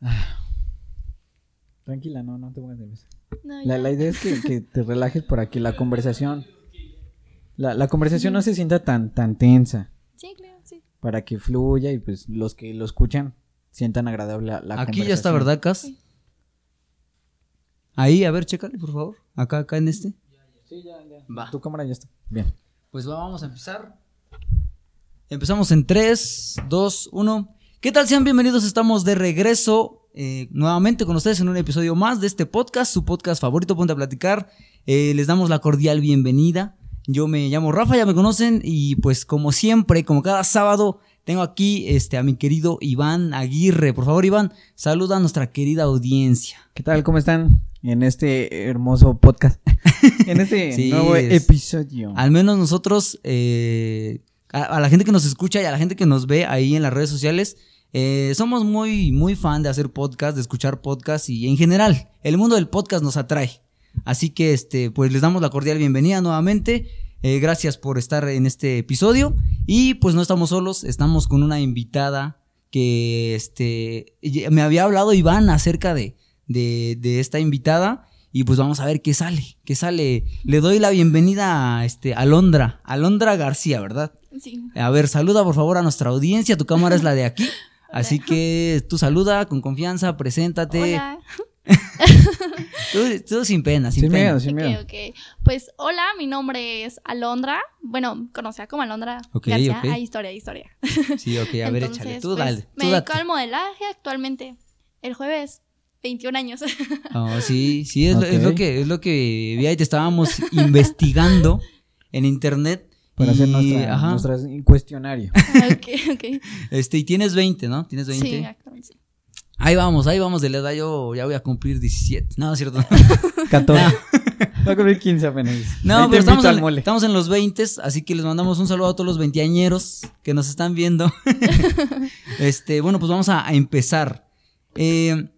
Tranquila, no, no te pongas nerviosa. No, La, la idea es que, que te relajes para que la conversación. La, la conversación no se sienta tan, tan tensa. Sí, claro, sí. Para que fluya y pues los que lo escuchan sientan agradable la, la Aquí ya está. ¿verdad, Cas? Ahí, a ver, chécale, por favor. Acá, acá en este. Sí, ya, ya. Va. Tu cámara ya está. Bien. Pues vamos a empezar. Empezamos en 3, 2, 1. ¿Qué tal? Sean bienvenidos. Estamos de regreso eh, nuevamente con ustedes en un episodio más de este podcast, su podcast favorito, Ponte a Platicar. Eh, les damos la cordial bienvenida. Yo me llamo Rafa, ya me conocen. Y pues, como siempre, como cada sábado, tengo aquí este, a mi querido Iván Aguirre. Por favor, Iván, saluda a nuestra querida audiencia. ¿Qué tal? ¿Cómo están? En este hermoso podcast. en este Sí, nuevo es- episodio. Al menos nosotros, eh, a, la gente que nos escucha y a la gente que nos ve ahí en las redes sociales, eh, somos muy, muy fan de hacer podcast, de escuchar podcast y en general, el mundo del podcast nos atrae. Así que, este, pues les damos la cordial bienvenida nuevamente. Eh, gracias por estar en este episodio. Y pues no estamos solos, estamos con una invitada que, este, me había hablado Iván acerca de, de, de esta invitada. Y pues vamos a ver qué sale, qué sale. Le doy la bienvenida a este, Alondra, Alondra García, ¿verdad? Sí. A ver, saluda por favor a nuestra audiencia, tu cámara es la de aquí. Así que tú saluda con confianza, preséntate. Hola. Tú, tú sin pena, sin, Sin pena. miedo, sin Ok, miedo. ok. Pues hola, mi nombre es Alondra. Bueno, conocida como Alondra Ok, García. Hay historia, hay historia. Sí, ok, a ver, Entonces, échale. Tú pues, dale, tú Me dedico date. al modelaje actualmente. El jueves, 21 años. Oh, sí, sí, es, lo, es lo que es lo que vi ahí, te estábamos investigando en internet. Para y, hacer nuestra, cuestionario. ok, ok. este, y tienes 20, ¿no? Tienes 20. Sí, actualmente sí. Ahí vamos, ahí vamos de la edad, yo ya voy a cumplir 17. No, es cierto. 14. Va a cumplir 15 apenas. No, Ahí pero estamos en, estamos en los 20, así que les mandamos un saludo a todos los veinteañeros que nos están viendo. este, bueno, pues vamos a, a empezar. Eh,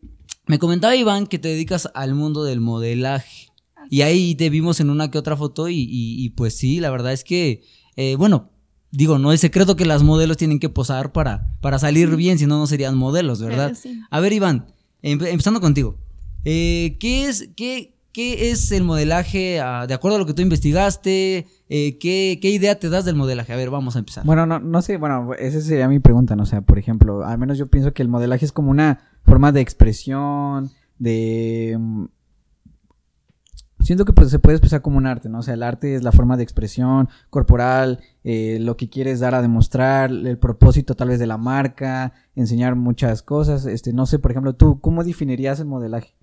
me comentaba Iván que te dedicas al mundo del modelaje. Y ahí te vimos en una que otra foto y, y- y, pues sí, la verdad es que, eh, bueno, digo, no es secreto que las modelos tienen que posar para, para salir bien, si no, no serían modelos, ¿verdad? Sí. A ver, Iván, em- empezando contigo. Eh, ¿qué, es, qué, qué es el modelaje? ah, de acuerdo a lo que tú investigaste, eh, ¿qué, ¿qué idea te das del modelaje? A ver, vamos a empezar. Bueno, no, no sé, bueno, esa sería mi pregunta, ¿no? O sea, por ejemplo, al menos yo pienso que el modelaje es como una forma de expresión, de... mm, Siento que pues, se puede expresar como un arte, ¿no? O sea, el arte es la forma de expresión corporal, eh, lo que quieres dar a demostrar, el propósito tal vez de la marca, enseñar muchas cosas. Este, no sé, por ejemplo, tú, ¿cómo definirías el modelaje?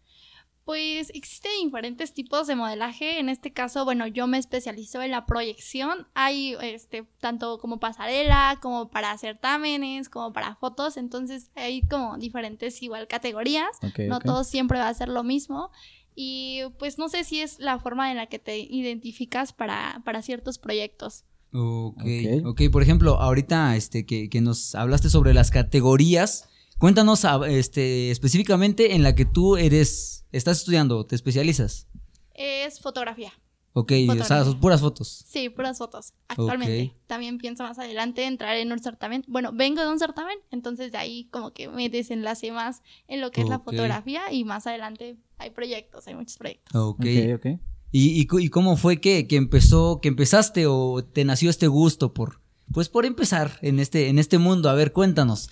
Pues existen diferentes tipos de modelaje. En este caso, bueno, yo me especializo en la proyección. Hay este tanto como pasarela, como para certámenes, como para fotos. Entonces hay como diferentes igual categorías. No todo siempre va a ser lo mismo. Y pues no sé si es la forma en la que te identificas para, para ciertos proyectos. Ok, Ok. ok, por ejemplo, ahorita este, que, que nos hablaste sobre las categorías, cuéntanos ah, este, específicamente en la que tú eres, estás estudiando, te especializas. Es fotografía. Ok, o sea, son puras fotos. Sí, puras fotos. Actualmente. También pienso más adelante entrar en un certamen. Bueno, vengo de un certamen, entonces de ahí como que me desenlace más en lo que es la fotografía y más adelante hay proyectos, hay muchos proyectos. Ok. Ok, ok. ¿Y, y cómo fue que, que empezó, que empezaste o te nació este gusto por, pues por empezar en este, en este mundo? A ver, cuéntanos.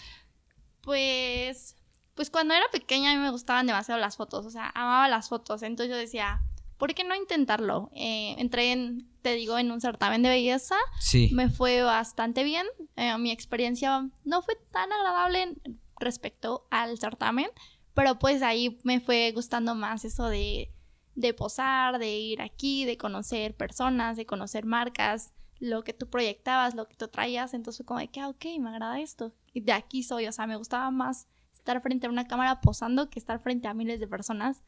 Pues, pues cuando era pequeña a mí me gustaban demasiado las fotos, o sea, amaba las fotos, entonces yo decía, ¿por qué no intentarlo? Eh, entré en, te digo, en un certamen de belleza, Sí. me fue bastante bien, eh, mi experiencia no fue tan agradable respecto al certamen, pero pues ahí me fue gustando más eso de, de posar, de ir aquí, de conocer personas, de conocer marcas, lo que tú proyectabas, lo que tú traías, entonces fue como de que, ah, ok, me agrada esto. Y de aquí soy, o sea, me gustaba más estar frente a una cámara posando que estar frente a miles de personas,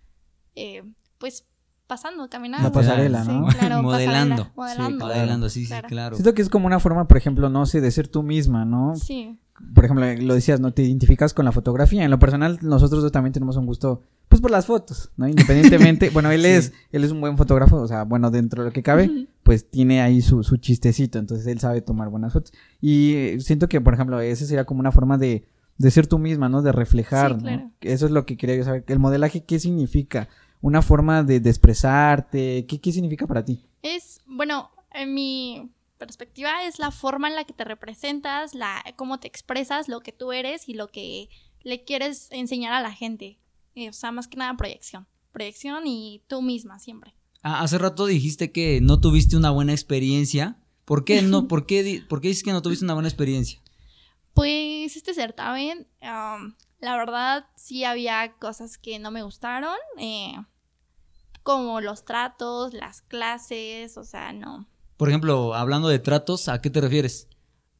eh, pues pasando, caminando. La pasarela, Sí, ¿no? claro, Modelando. pasarela, modelando. claro. Modelando, sí, sí, Claro. claro. Siento que es como una forma, por ejemplo, no sé, de ser tú misma, ¿no? Sí, Por ejemplo, lo decías, ¿no? Te identificas con la fotografía. En lo personal, nosotros dos también tenemos un gusto, pues por las fotos, ¿no? Independientemente, bueno, él Sí. es, él es un buen fotógrafo, o sea, bueno, dentro de lo que cabe, pues tiene ahí su, su chistecito, entonces él sabe tomar buenas fotos. Y eh, siento que, por ejemplo, ese sería como una forma de, de ser tú misma, ¿no? De reflejar, Sí, ¿no? claro. Eso es lo que quería yo saber. El modelaje, ¿qué significa? Una forma de, de expresarte, ¿qué, ¿qué significa para ti? Es, bueno, en mi perspectiva es la forma en la que te representas, la cómo te expresas, lo que tú eres y lo que le quieres enseñar a la gente. Eh, o sea, más que nada proyección. Proyección y tú misma siempre. Ah, hace rato dijiste que no tuviste una buena experiencia. ¿Por qué no? ¿Por qué, por qué dices que no tuviste una buena experiencia? Pues este certamen, am, la verdad sí había cosas que no me gustaron, eh, como los tratos, las clases, o sea, no. Por ejemplo, hablando de tratos, ¿a qué te refieres?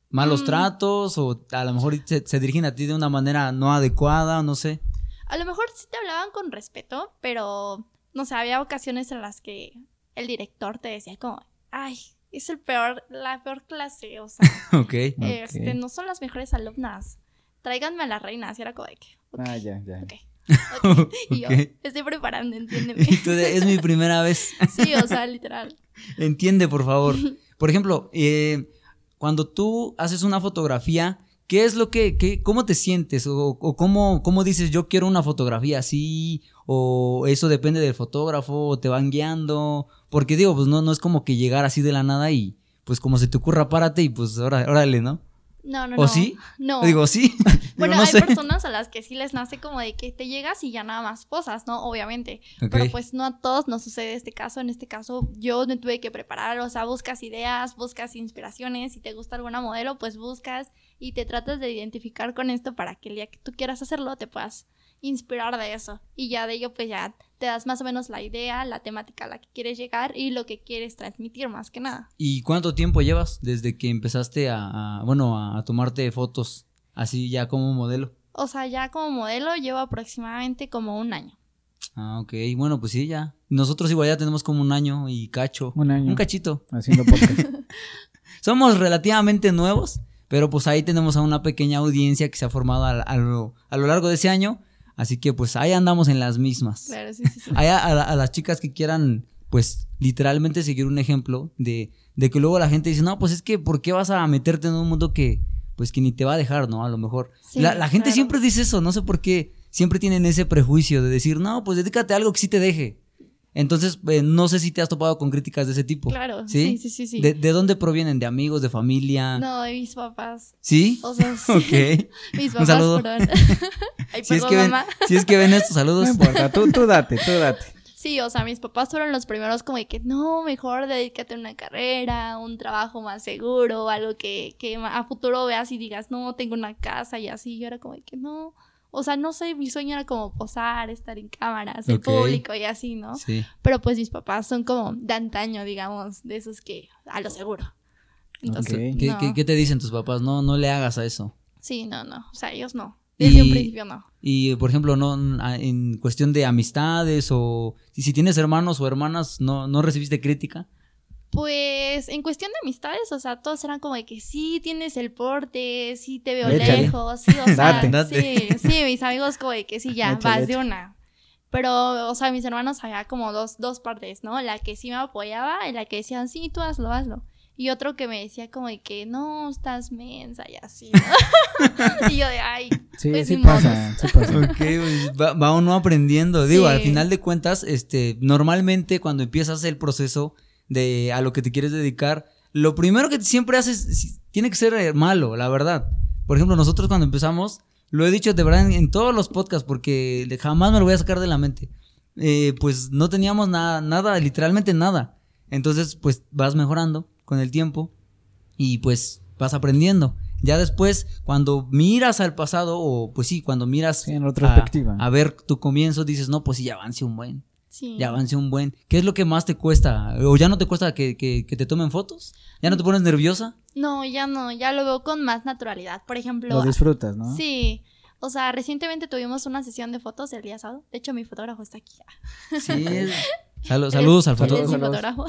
¿Malos Mm. tratos? ¿O a lo mejor se, se dirigen a ti de una manera no adecuada? No sé. A lo mejor sí te hablaban con respeto, pero no sé, había ocasiones en las que el director te decía como, ay, es el peor, la peor clase, o sea, Ok. este, no son las mejores alumnas. Tráiganme a las reinas, y era como de que, Ah, ya, ya. ok. Y yo, estoy preparando, entiéndeme. Entonces, es mi primera vez. sí, o sea, literal. Entiende, por favor. Por ejemplo, eh, cuando tú haces una fotografía, ¿qué es lo que, qué- cómo te sientes? O, o cómo, cómo dices, yo quiero una fotografía así, o eso depende del fotógrafo, o te van guiando. Porque digo, pues no, no es como que llegar así de la nada y pues como se te ocurra, párate y pues órale, órale, ¿no? No, no, ¿O no. sí? No. Digo, sí. Digo, bueno, no hay sé. personas a las que sí les nace como de que te llegas y ya nada más posas, ¿no? Obviamente. Pero pues no a todos nos sucede este caso. En este caso yo me tuve que preparar, o sea, buscas ideas, buscas inspiraciones. Si te gusta alguna modelo, pues buscas y te tratas de identificar con esto para que el día que tú quieras hacerlo te puedas inspirar de eso. Y ya de ello pues ya te das más o menos la idea, la temática a la que quieres llegar y lo que quieres transmitir más que nada. ¿Y cuánto tiempo llevas desde que empezaste a, a- bueno, a, a tomarte fotos así ya como modelo? O sea, ya como modelo llevo aproximadamente como un año. Ah, ok. Bueno, pues sí, ya. Nosotros igual ya tenemos como un año y cacho. Un año. Un cachito. Haciendo podcast. Somos relativamente nuevos, pero pues ahí tenemos a una pequeña audiencia que se ha formado a, a lo, a lo largo de ese año. Así que pues ahí andamos en las mismas. Claro, sí, sí, sí. Ahí a, a- a las chicas que quieran, pues literalmente seguir un ejemplo de, de que luego la gente dice, no, pues es que, ¿por qué vas a meterte en un mundo que, pues que ni te va a dejar, ¿no? A lo mejor. Sí, la, la gente claro. siempre dice eso, no sé por qué. Siempre tienen ese prejuicio de decir, no, pues dedícate a algo que sí te deje. Entonces, eh, no sé si te has topado con críticas de ese tipo. Claro, ¿Sí? sí, sí, sí, sí. ¿De, de dónde provienen? ¿De amigos, de familia? No, de mis papás. ¿Sí? O sea, sí. Ok. Mis Un papás saludo. fueron. Ay, Si es, perdón, que ven, mamá. si es que ven estos No saludos. importa, tú, tú date, tú date. Sí, o sea, mis papás fueron los primeros como de que no, mejor dedícate a una carrera, un trabajo más seguro, algo que, que a futuro veas y digas, no, tengo una casa y así. Yo era como de que no. O sea, no sé, mi sueño era como posar, estar en cámaras, en público y así, ¿no? Sí. Pero pues mis papás son como de antaño, digamos, de esos que a lo seguro. Entonces. ¿Qué, no. qué- qué te dicen tus papás? No, no le hagas a eso. Sí, no, no. O sea, ellos no. Desde Y- un principio no. Y, por ejemplo, no en cuestión de amistades o si, si tienes hermanos o hermanas, no, no recibiste crítica. Pues en cuestión de amistades, o sea, todos eran como de que sí tienes el porte, sí te veo Échale. lejos, sí, o sea, Date. Date. sí, sí, mis amigos como de que sí, ya, Échale, vas de una. Pero, o sea, mis hermanos había como dos, dos partes, ¿no? La que sí me apoyaba y la que decían, sí, tú hazlo, hazlo. Y otro que me decía como de que no, estás mensa y así, ¿no? y yo de, ay, Sí, Pues sí pasa, sí pasa. Ok, pues, va, va uno aprendiendo. Digo, Sí. al final de cuentas, este, normalmente cuando empiezas el proceso de a lo que te quieres dedicar, lo primero que siempre haces tiene que ser eh, malo, la verdad. Por ejemplo, nosotros cuando empezamos, lo he dicho de verdad en, en todos los podcasts porque jamás me lo voy a sacar de la mente. Eh, pues no teníamos nada, nada, literalmente nada. Entonces, pues vas mejorando con el tiempo y pues vas aprendiendo. Ya después, cuando miras al pasado, o pues sí, cuando miras Sí, en retrospectiva. a, a ver tu comienzo, dices, no, pues sí, ya avancé un buen, sí. ya avancé un buen. ¿Qué es lo que más te cuesta? ¿O ya no te cuesta que, que- que te tomen fotos? ¿Ya no te pones nerviosa? No, ya no, ya lo veo con más naturalidad. Por ejemplo, Lo disfrutas, ¿no? Sí. O sea, recientemente tuvimos una sesión de fotos el día sábado. De hecho, mi fotógrafo está aquí. Sí. Sal- saludos al fotógrafo. Saludos. fotógrafo.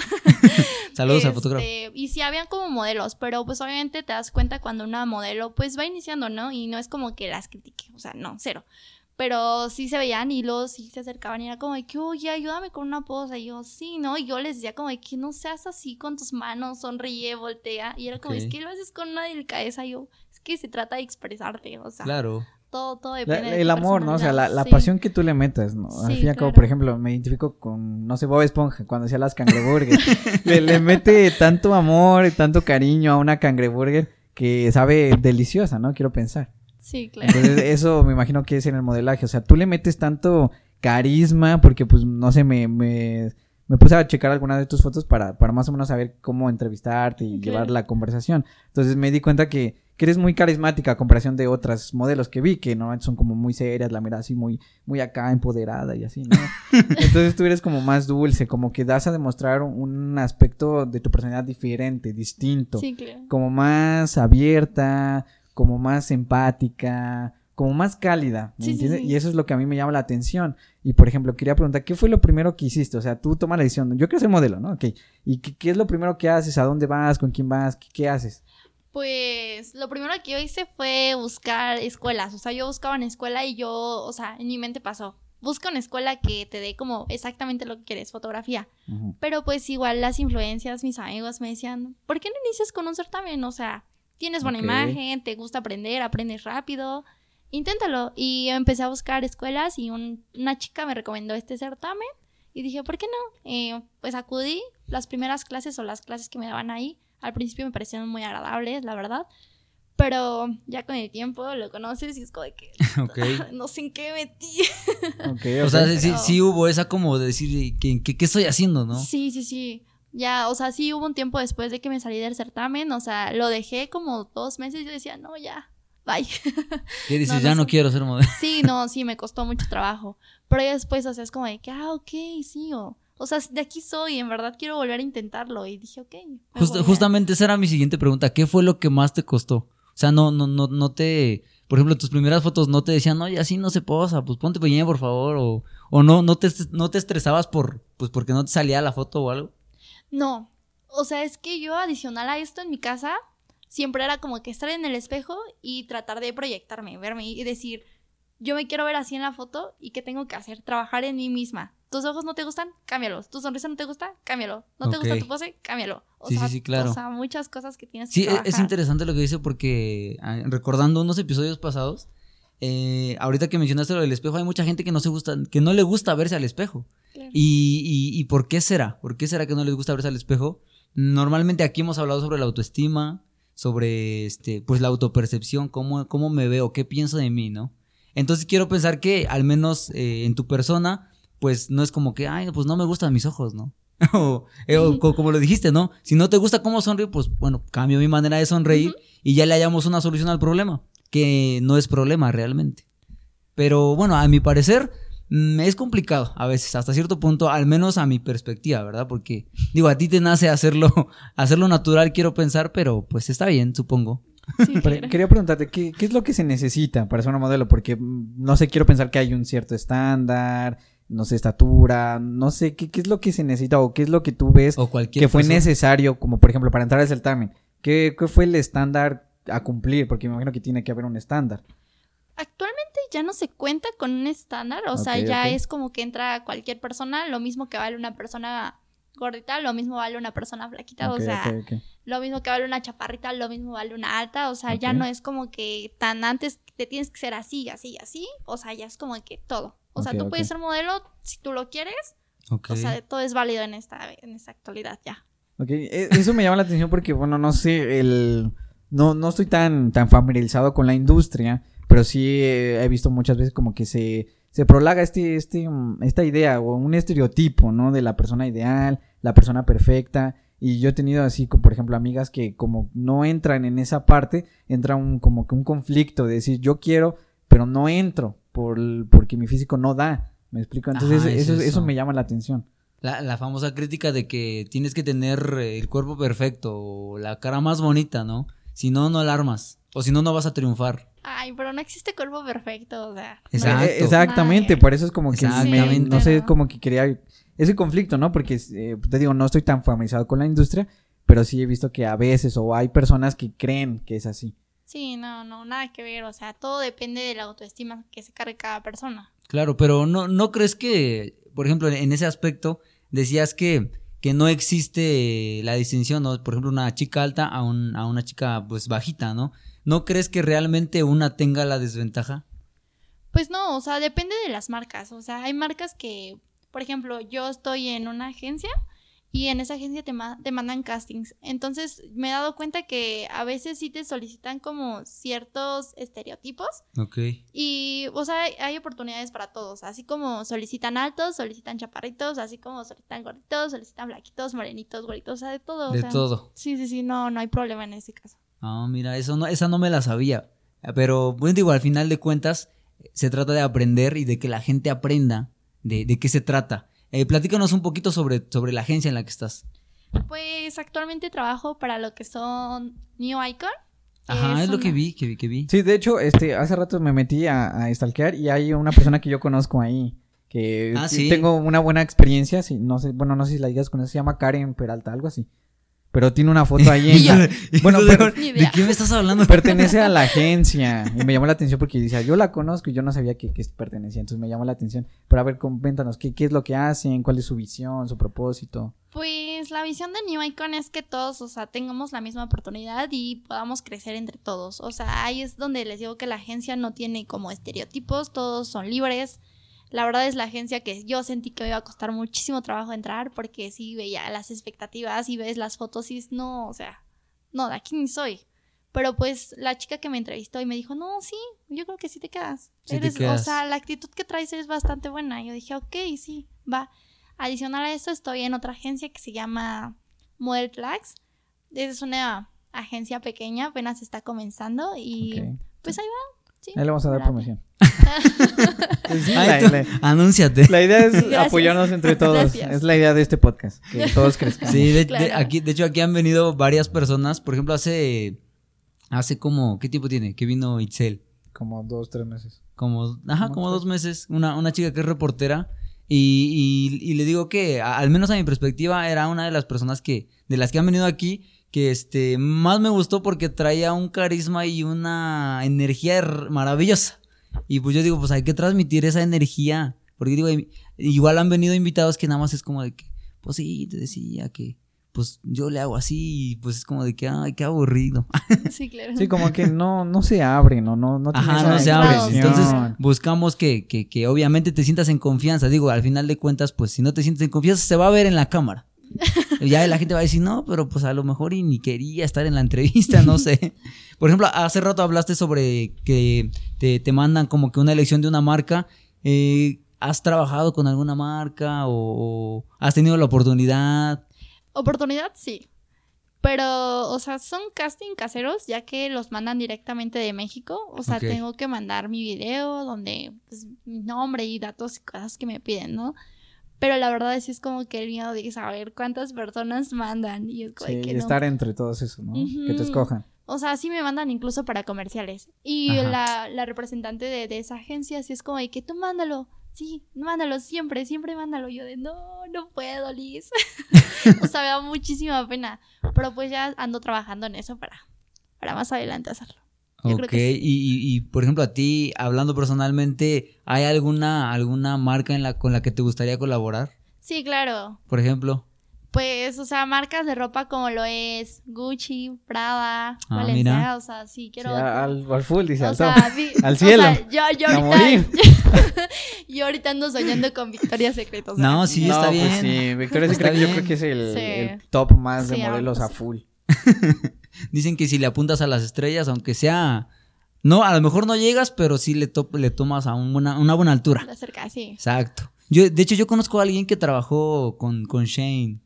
Saludos al Este, fotógrafo. Y sí, habían como modelos, pero pues obviamente te das cuenta cuando una modelo pues va iniciando, ¿no? Y no es como que las critique, o sea, no, cero. Pero sí se veían y luego sí se acercaban y era como de que, oye, ayúdame con una posa. Y yo, sí, ¿no? Y yo les decía como de que no seas así con tus manos, sonríe, voltea. Y era como, es que lo haces con una delicadeza. Y yo, es que se trata de expresarte, o sea. Claro. todo, todo La- depende de el amor, ¿no? O sea, la, la sí. pasión que tú le metas, ¿no? Al Sí, fin y al cabo, claro. por ejemplo, me identifico con, no sé, Bob Esponja, cuando hacía las cangreburgers. le, le mete tanto amor y tanto cariño a una cangreburger que sabe deliciosa, ¿no? Quiero pensar. Sí, claro. Entonces, eso me imagino que es en el modelaje. O sea, tú le metes tanto carisma, porque pues, no sé, me, me, me puse a checar algunas de tus fotos para, para más o menos saber cómo entrevistarte y Claro. llevar la conversación. Entonces me di cuenta que, que eres muy carismática a comparación de otras modelos que vi, que normalmente son como muy serias, la mirada así muy, muy acá empoderada y así, ¿no? Entonces tú eres como más dulce, como que das a demostrar un aspecto de tu personalidad diferente, distinto Sí, claro. como más abierta, como más empática, como más cálida, ¿me Sí, sí, entiendes? sí. Y eso es lo que a mí me llama la atención. Y por ejemplo, quería preguntar, ¿qué fue lo primero que hiciste? O sea, tú tomas la decisión, yo quiero ser modelo, ¿no? Ok. ¿Y qué, qué es lo primero que haces? ¿A dónde vas? ¿Con quién vas? ¿Qué, qué haces? Pues lo primero que yo hice fue buscar escuelas. O sea, yo buscaba una escuela y yo, o sea, en mi mente pasó. Busca una escuela que te dé como exactamente lo que quieres, fotografía. Pero pues igual las influencias, mis amigos me decían, ¿por qué no inicias con un certamen? O sea, tienes buena imagen, te gusta aprender, aprendes rápido, inténtalo. Y empecé a buscar escuelas y un- una chica me recomendó este certamen y dije, ¿por qué no? Eh, pues acudí, las primeras clases o las clases que me daban ahí, al principio me parecieron muy agradables, la verdad. Pero ya con el tiempo lo conoces y es como de que no sé en qué metí. Ok, O sea, sí, Pero- sí hubo esa como de decir, ¿qué, qué, qué estoy haciendo, no? Sí, sí, sí. Ya, o sea, sí hubo un tiempo después de que me salí del certamen, o sea, lo dejé como dos meses y yo decía, no, ya, bye. ¿Qué dices? No, no ya no quiero ser modelo. sí, no, sí, me costó mucho trabajo. Pero ya después, o sea, es como de que, ah, ok, sí, o, o sea, de aquí soy, en verdad quiero volver a intentarlo. Y dije, ok. Just- justamente esa era mi siguiente pregunta. ¿Qué fue lo que más te costó? O sea, no, no, no, no te. Por ejemplo, tus primeras fotos no te decían, oye, así no se posa, pues ponte pequeña, por favor. O, o no, no te, no te estresabas por, pues porque no te salía la foto o algo. No, o sea, es que yo adicional a esto en mi casa, siempre era como que estar en el espejo y tratar de proyectarme, verme y decir, yo me quiero ver así en la foto y qué tengo que hacer, trabajar en mí misma. Tus ojos no te gustan, cámbialos. Tu sonrisa no te gusta, cámbialo. No te gusta tu pose, cámbialo. O Sí, sí, sea, sí, claro. O sea, muchas cosas que tienes que Sí, e- es interesante lo que dice porque ah, recordando unos episodios pasados, eh, ahorita que mencionaste lo del espejo, hay mucha gente que no se gusta, que no le gusta verse al espejo. Claro. ¿Y, y, y por qué será? ¿Por qué será que no les gusta verse al espejo? Normalmente aquí hemos hablado sobre la autoestima, sobre este, pues la autopercepción, cómo, cómo me veo, qué pienso de mí, ¿no? Entonces quiero pensar que al menos eh, en tu persona, pues no es como que, ay, pues no me gustan mis ojos, ¿no? o, eh, o como lo dijiste, ¿no? Si no te gusta cómo sonríe, pues bueno, cambio mi manera de sonreír y ya le hallamos una solución al problema, que no es problema realmente. Pero bueno, a mi parecer es complicado a veces, hasta cierto punto, al menos a mi perspectiva, ¿verdad? Porque digo, a ti te nace hacerlo, hacerlo natural, quiero pensar, pero pues está bien, supongo. Sí, quería preguntarte, ¿qué, qué es lo que se necesita para ser una modelo? Porque, mm, no sé, quiero pensar que hay un cierto estándar, no sé, estatura, no sé, ¿qué, qué es lo que se necesita o qué es lo que tú ves O cualquier que fue persona. necesario, como por ejemplo, para entrar al certamen? ¿Qué, qué fue el estándar a cumplir? Porque me imagino que tiene que haber un estándar. Actualmente ya no se cuenta con un estándar, o sea, ya es como que entra cualquier persona, lo mismo que vale una persona gordita, lo mismo vale una persona flaquita, o sea, lo mismo que vale una chaparrita, lo mismo vale una alta, o sea, ya no es como que tan antes te tienes que ser así, así, así, o sea, ya es como que todo. O sea, tú puedes ser modelo si tú lo quieres, o sea, todo es válido en esta, en esta actualidad ya. Ok, e- eso me llama la atención porque, bueno, no sé, el... No, no estoy tan, tan familiarizado con la industria, pero sí eh, he visto muchas veces como que se, se prolaga este, este, mm, esta idea o un estereotipo, ¿no? De la persona ideal, la persona perfecta. Y yo he tenido así, como, por ejemplo, amigas que como no entran en esa parte, entra un, como que un conflicto de decir, yo quiero, pero no entro por, porque mi físico no da. ¿Me explico? Entonces Ajá, es eso, eso eso. me llama la atención. La, la famosa crítica de que tienes que tener eh, el cuerpo perfecto o la cara más bonita, ¿no? Si no, no la armas. O si no, no vas a triunfar. Ay, pero no existe cuerpo perfecto, o sea. Exacto. Exactamente, Ay. por eso es como que me- no sé, como que quería ese conflicto, ¿no? Porque eh, te digo, no estoy tan familiarizado con la industria, pero sí he visto que a veces o hay personas que creen que es así. Sí, no, no, nada que ver, o sea, todo depende de la autoestima que se cargue cada persona. Claro, pero no, ¿no crees que, por ejemplo, en ese aspecto, decías que, que no existe la distinción, ¿no? Por ejemplo, una chica alta a, un- a una chica, pues, bajita, ¿no? ¿No crees que realmente una tenga la desventaja? Pues no, o sea, depende de las marcas. O sea, hay marcas que, por ejemplo, yo estoy en una agencia y en esa agencia te, ma- te mandan castings. Entonces me he dado cuenta que a veces sí te solicitan como ciertos estereotipos Ok. y, o sea, hay, oportunidades para todos. Así como solicitan altos, solicitan chaparritos, así como solicitan gorditos, solicitan flaquitos, morenitos, güeritos, o sea, de todo. o De sea, todo. Sí, sí, sí, no, no hay problema en ese caso. Ah, mira, eso no, esa no me la sabía. Pero, bueno, digo, al final de cuentas, se trata de aprender y de que la gente aprenda de, de qué se trata. Eh, platícanos un poquito sobre, sobre la agencia en la que estás. Pues actualmente trabajo para lo que son New Icon. Ajá, es, lo una- que vi, que vi, que vi. Sí, de hecho, este, hace rato me metí a, a stalkear y hay una persona que yo conozco ahí. Que Ah, sí sí. tengo una buena experiencia, sí, no sé, bueno, no sé si la digas con eso, se llama Karen Peralta, algo así. Pero tiene una foto ahí Y yo, en... Bueno, de, pero- ¿de idea. qué me estás hablando? pertenece a la agencia. Y me llamó la atención porque dice, yo la conozco y yo no sabía que, que pertenecía. Entonces me llamó la atención. Pero a ver, coméntanos, ¿qué, ¿qué es lo que hacen? ¿Cuál es su visión, su propósito? Pues la visión de New Icon es que todos, o sea, tengamos la misma oportunidad y podamos crecer entre todos. O sea, ahí es donde les digo que la agencia no tiene como estereotipos, todos son libres. La verdad es la agencia que yo sentí que me iba a costar muchísimo trabajo entrar porque sí veía las expectativas y ves las fotos y es, no, o sea, no, de aquí ni soy. Pero pues la chica que me entrevistó y me dijo, no, sí, yo creo que sí te quedas. Sí te Eres- quedas. O sea, la actitud que traes es bastante buena. Yo dije, ok, sí, va. Adicional a eso, estoy en otra agencia que se llama Model Flags. Es una agencia pequeña, apenas está comenzando y pues ahí va. Sí, Ahí le vamos a dar promoción. Pues sí, Ay, la, tú, la- anúnciate. la idea es Gracias. apoyarnos entre todos. Gracias. Es la idea de este podcast, que todos crezcamos. Sí, de, aquí, de hecho aquí han venido varias personas. Por ejemplo, hace, hace como, ¿qué tiempo tiene? Que vino Itzel. Como dos, tres meses. Como, ajá, como dos meses. Una, una chica que es reportera. Y, y- y le digo que, a- al menos a mi perspectiva, era una de las personas que, de las que han venido aquí, que este, más me gustó porque traía un carisma y una energía maravillosa. Y pues yo digo, pues hay que transmitir esa energía. Porque digo, igual han venido invitados que nada más es como de que, pues sí, te decía que, pues yo le hago así, y pues es como de que, ay, qué aburrido. Sí, claro. Sí, como que no, no se abre, no, no, no Ajá, no se claro, abre. expresión. Entonces buscamos que, que, que obviamente te sientas en confianza. Digo, al final de cuentas, pues si no te sientes en confianza, se va a ver en la cámara. Ya la gente va a decir, no, pero pues a lo mejor y ni quería estar en la entrevista, no sé. Por ejemplo, hace rato hablaste sobre que te, te mandan como que una elección de una marca. Eh, ¿Has trabajado con alguna marca o, o has tenido la oportunidad? Oportunidad, sí. Pero, o sea, son casting caseros, ya que los mandan directamente de México. O sea, tengo que mandar mi video donde, pues, mi nombre y datos y cosas que me piden, ¿no? Pero la verdad es, es como que el miedo de saber cuántas personas mandan. Y es como Sí, que no. estar entre todos esos, ¿no? Que te escojan. O sea, sí me mandan incluso para comerciales. Y la, la representante de, de esa agencia sí es como de que tú mándalo. Sí, mándalo siempre, siempre mándalo. Yo de no, no puedo, Liz. o sea, me da muchísima pena. Pero pues ya ando trabajando en eso para, para más adelante hacerlo. Yo creo Ok, que sí. y, y, y, por ejemplo a ti, hablando personalmente, ¿hay alguna, alguna marca en la, con la que te gustaría colaborar? Sí, claro. Por ejemplo. Pues, o sea, marcas de ropa como lo es Gucci, Prada, Ah, Valenciaga, mira. o sea, sí Sí, quiero... al, al full, dice, o al top. sea, sí, Al o cielo. sea, yo, yo ahorita, morir. yo ahorita ando soñando con Victoria's Secret. o sea, No, sí, está pues bien. sí, Victoria Está Secret yo creo que es el, Sí. el top más de Sí, modelos a sí. full. Dicen que si le apuntas a las estrellas, aunque sea... No, a lo mejor no llegas, pero sí le, to- le tomas a un buena- una buena altura. de cerca, sí. Exacto. Yo, de hecho, yo conozco a alguien que trabajó con, con Shane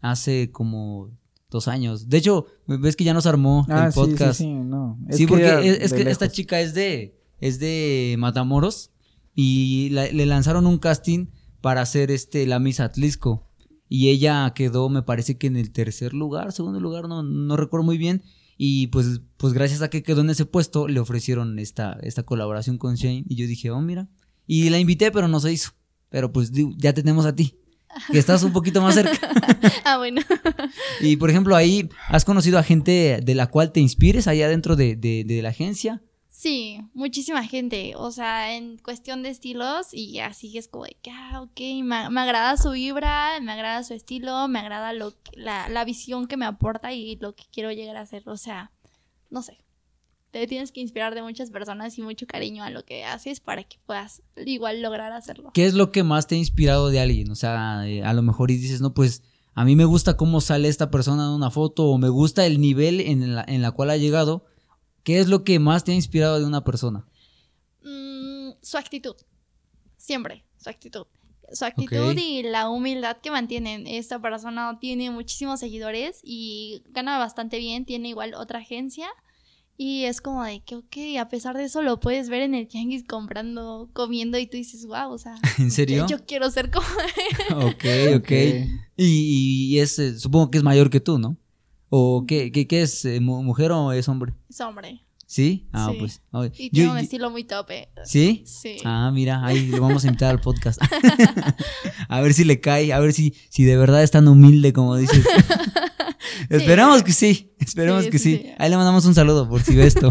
hace como dos años. De hecho, ves que ya nos armó Ah, el sí, sí, podcast. sí, no. Sí, que porque es, es que esta chica es de, es de Matamoros y la- le lanzaron un casting para hacer este la Miss Atlisco y ella quedó, me parece que en el tercer lugar, segundo lugar, no, no recuerdo muy bien. Y pues, pues gracias a que quedó en ese puesto, le ofrecieron esta, esta colaboración con Shane. Y yo dije, oh, mira. Y la invité, pero no se hizo. Pero pues ya tenemos a ti, que estás un poquito más cerca. Ah, bueno. Y por ejemplo, ahí has conocido a gente de la cual te inspires allá dentro de, de- de la agencia. Sí, muchísima gente. O sea, en cuestión de estilos y así es como de que, ah, ok, me, me agrada su vibra, me agrada su estilo, me agrada lo la, la visión que me aporta y lo que quiero llegar a hacer. O sea, no sé. te tienes que inspirar de muchas personas y mucho cariño a lo que haces para que puedas igual lograr hacerlo. ¿Qué es lo que más te ha inspirado de alguien? O sea, eh, a lo mejor y dices, no, pues a mí me gusta cómo sale esta persona en una foto o me gusta el nivel en la, en la cual ha llegado. ¿Qué es lo que más te ha inspirado de una persona? Mm, su actitud. Siempre, su actitud. Su actitud Ok. y la humildad que mantienen. Esta persona tiene muchísimos seguidores y gana bastante bien. Tiene igual otra agencia. Y es como de que, ok, a pesar de eso lo puedes ver en el tianguis comprando, comiendo y tú dices, wow, o sea, ¿En serio? yo quiero ser como Ok, ok. Y, y es, eh, supongo que es mayor que tú, ¿no? ¿O qué, qué, qué es? eh, mu- ¿Mujer o es hombre? ese hombre. ¿Sí? Ah, Sí. pues. Y yo- tiene un yo- estilo muy tope. ¿Sí? Sí. Ah, mira, ahí lo vamos a invitar al podcast. a ver si le cae, a ver si, si de verdad es tan humilde como dices. esperemos que sí, esperemos Sí, que sí, sí, sí. Ahí le mandamos un saludo por si ve esto.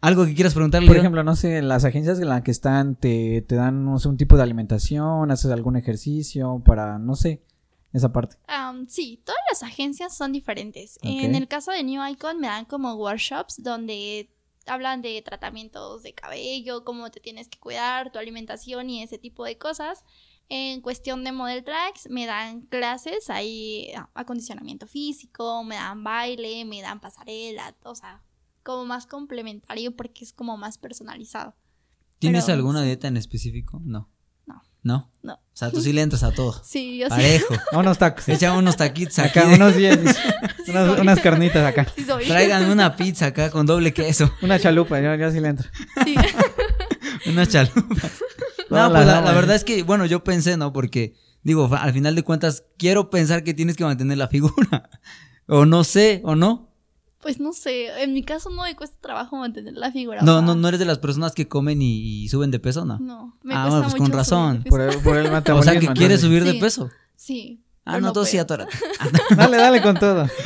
¿Algo que quieras preguntarle? Por ejemplo, no sé, las agencias en las que están te, te dan, no sé, un tipo de alimentación, haces algún ejercicio para, no sé, esa parte. Am, sí, todas las agencias son diferentes. Ok. En el caso de New Icon me dan como workshops donde hablan de tratamientos de cabello, cómo te tienes que cuidar, tu alimentación y ese tipo de cosas. En cuestión de model tracks me dan clases, ahí a- acondicionamiento físico, me dan baile, me dan pasarela, o sea, como más complementario porque es como más personalizado. ¿Tienes pero- alguna dieta en específico? No. No. ¿No? O sea, tú sí le entras a todo. Sí, yo sí. Parejo. A unos tacos. Se echan unos taquitos. Acá, de- unos 10, unas, carnitas acá. Sí, soy. Tráiganme una pizza acá con doble queso. Una chalupa, yo, yo sí le entro. Sí. Unas chalupas. No, pues la verdad es que, bueno, yo pensé, ¿no? Porque, digo, al final de cuentas, quiero pensar que tienes que mantener la figura. O no sé, o no. Pues no sé, en mi caso no me cuesta trabajo mantener la figura. No, no, no eres de las personas que comen y, y suben de peso, ¿no? No, me Ah, cuesta bueno, pues con razón. Por el, por el O sea, que quieres subir de peso. Sí. Ah, no, todo sí, atórate. Dale, dale con todo.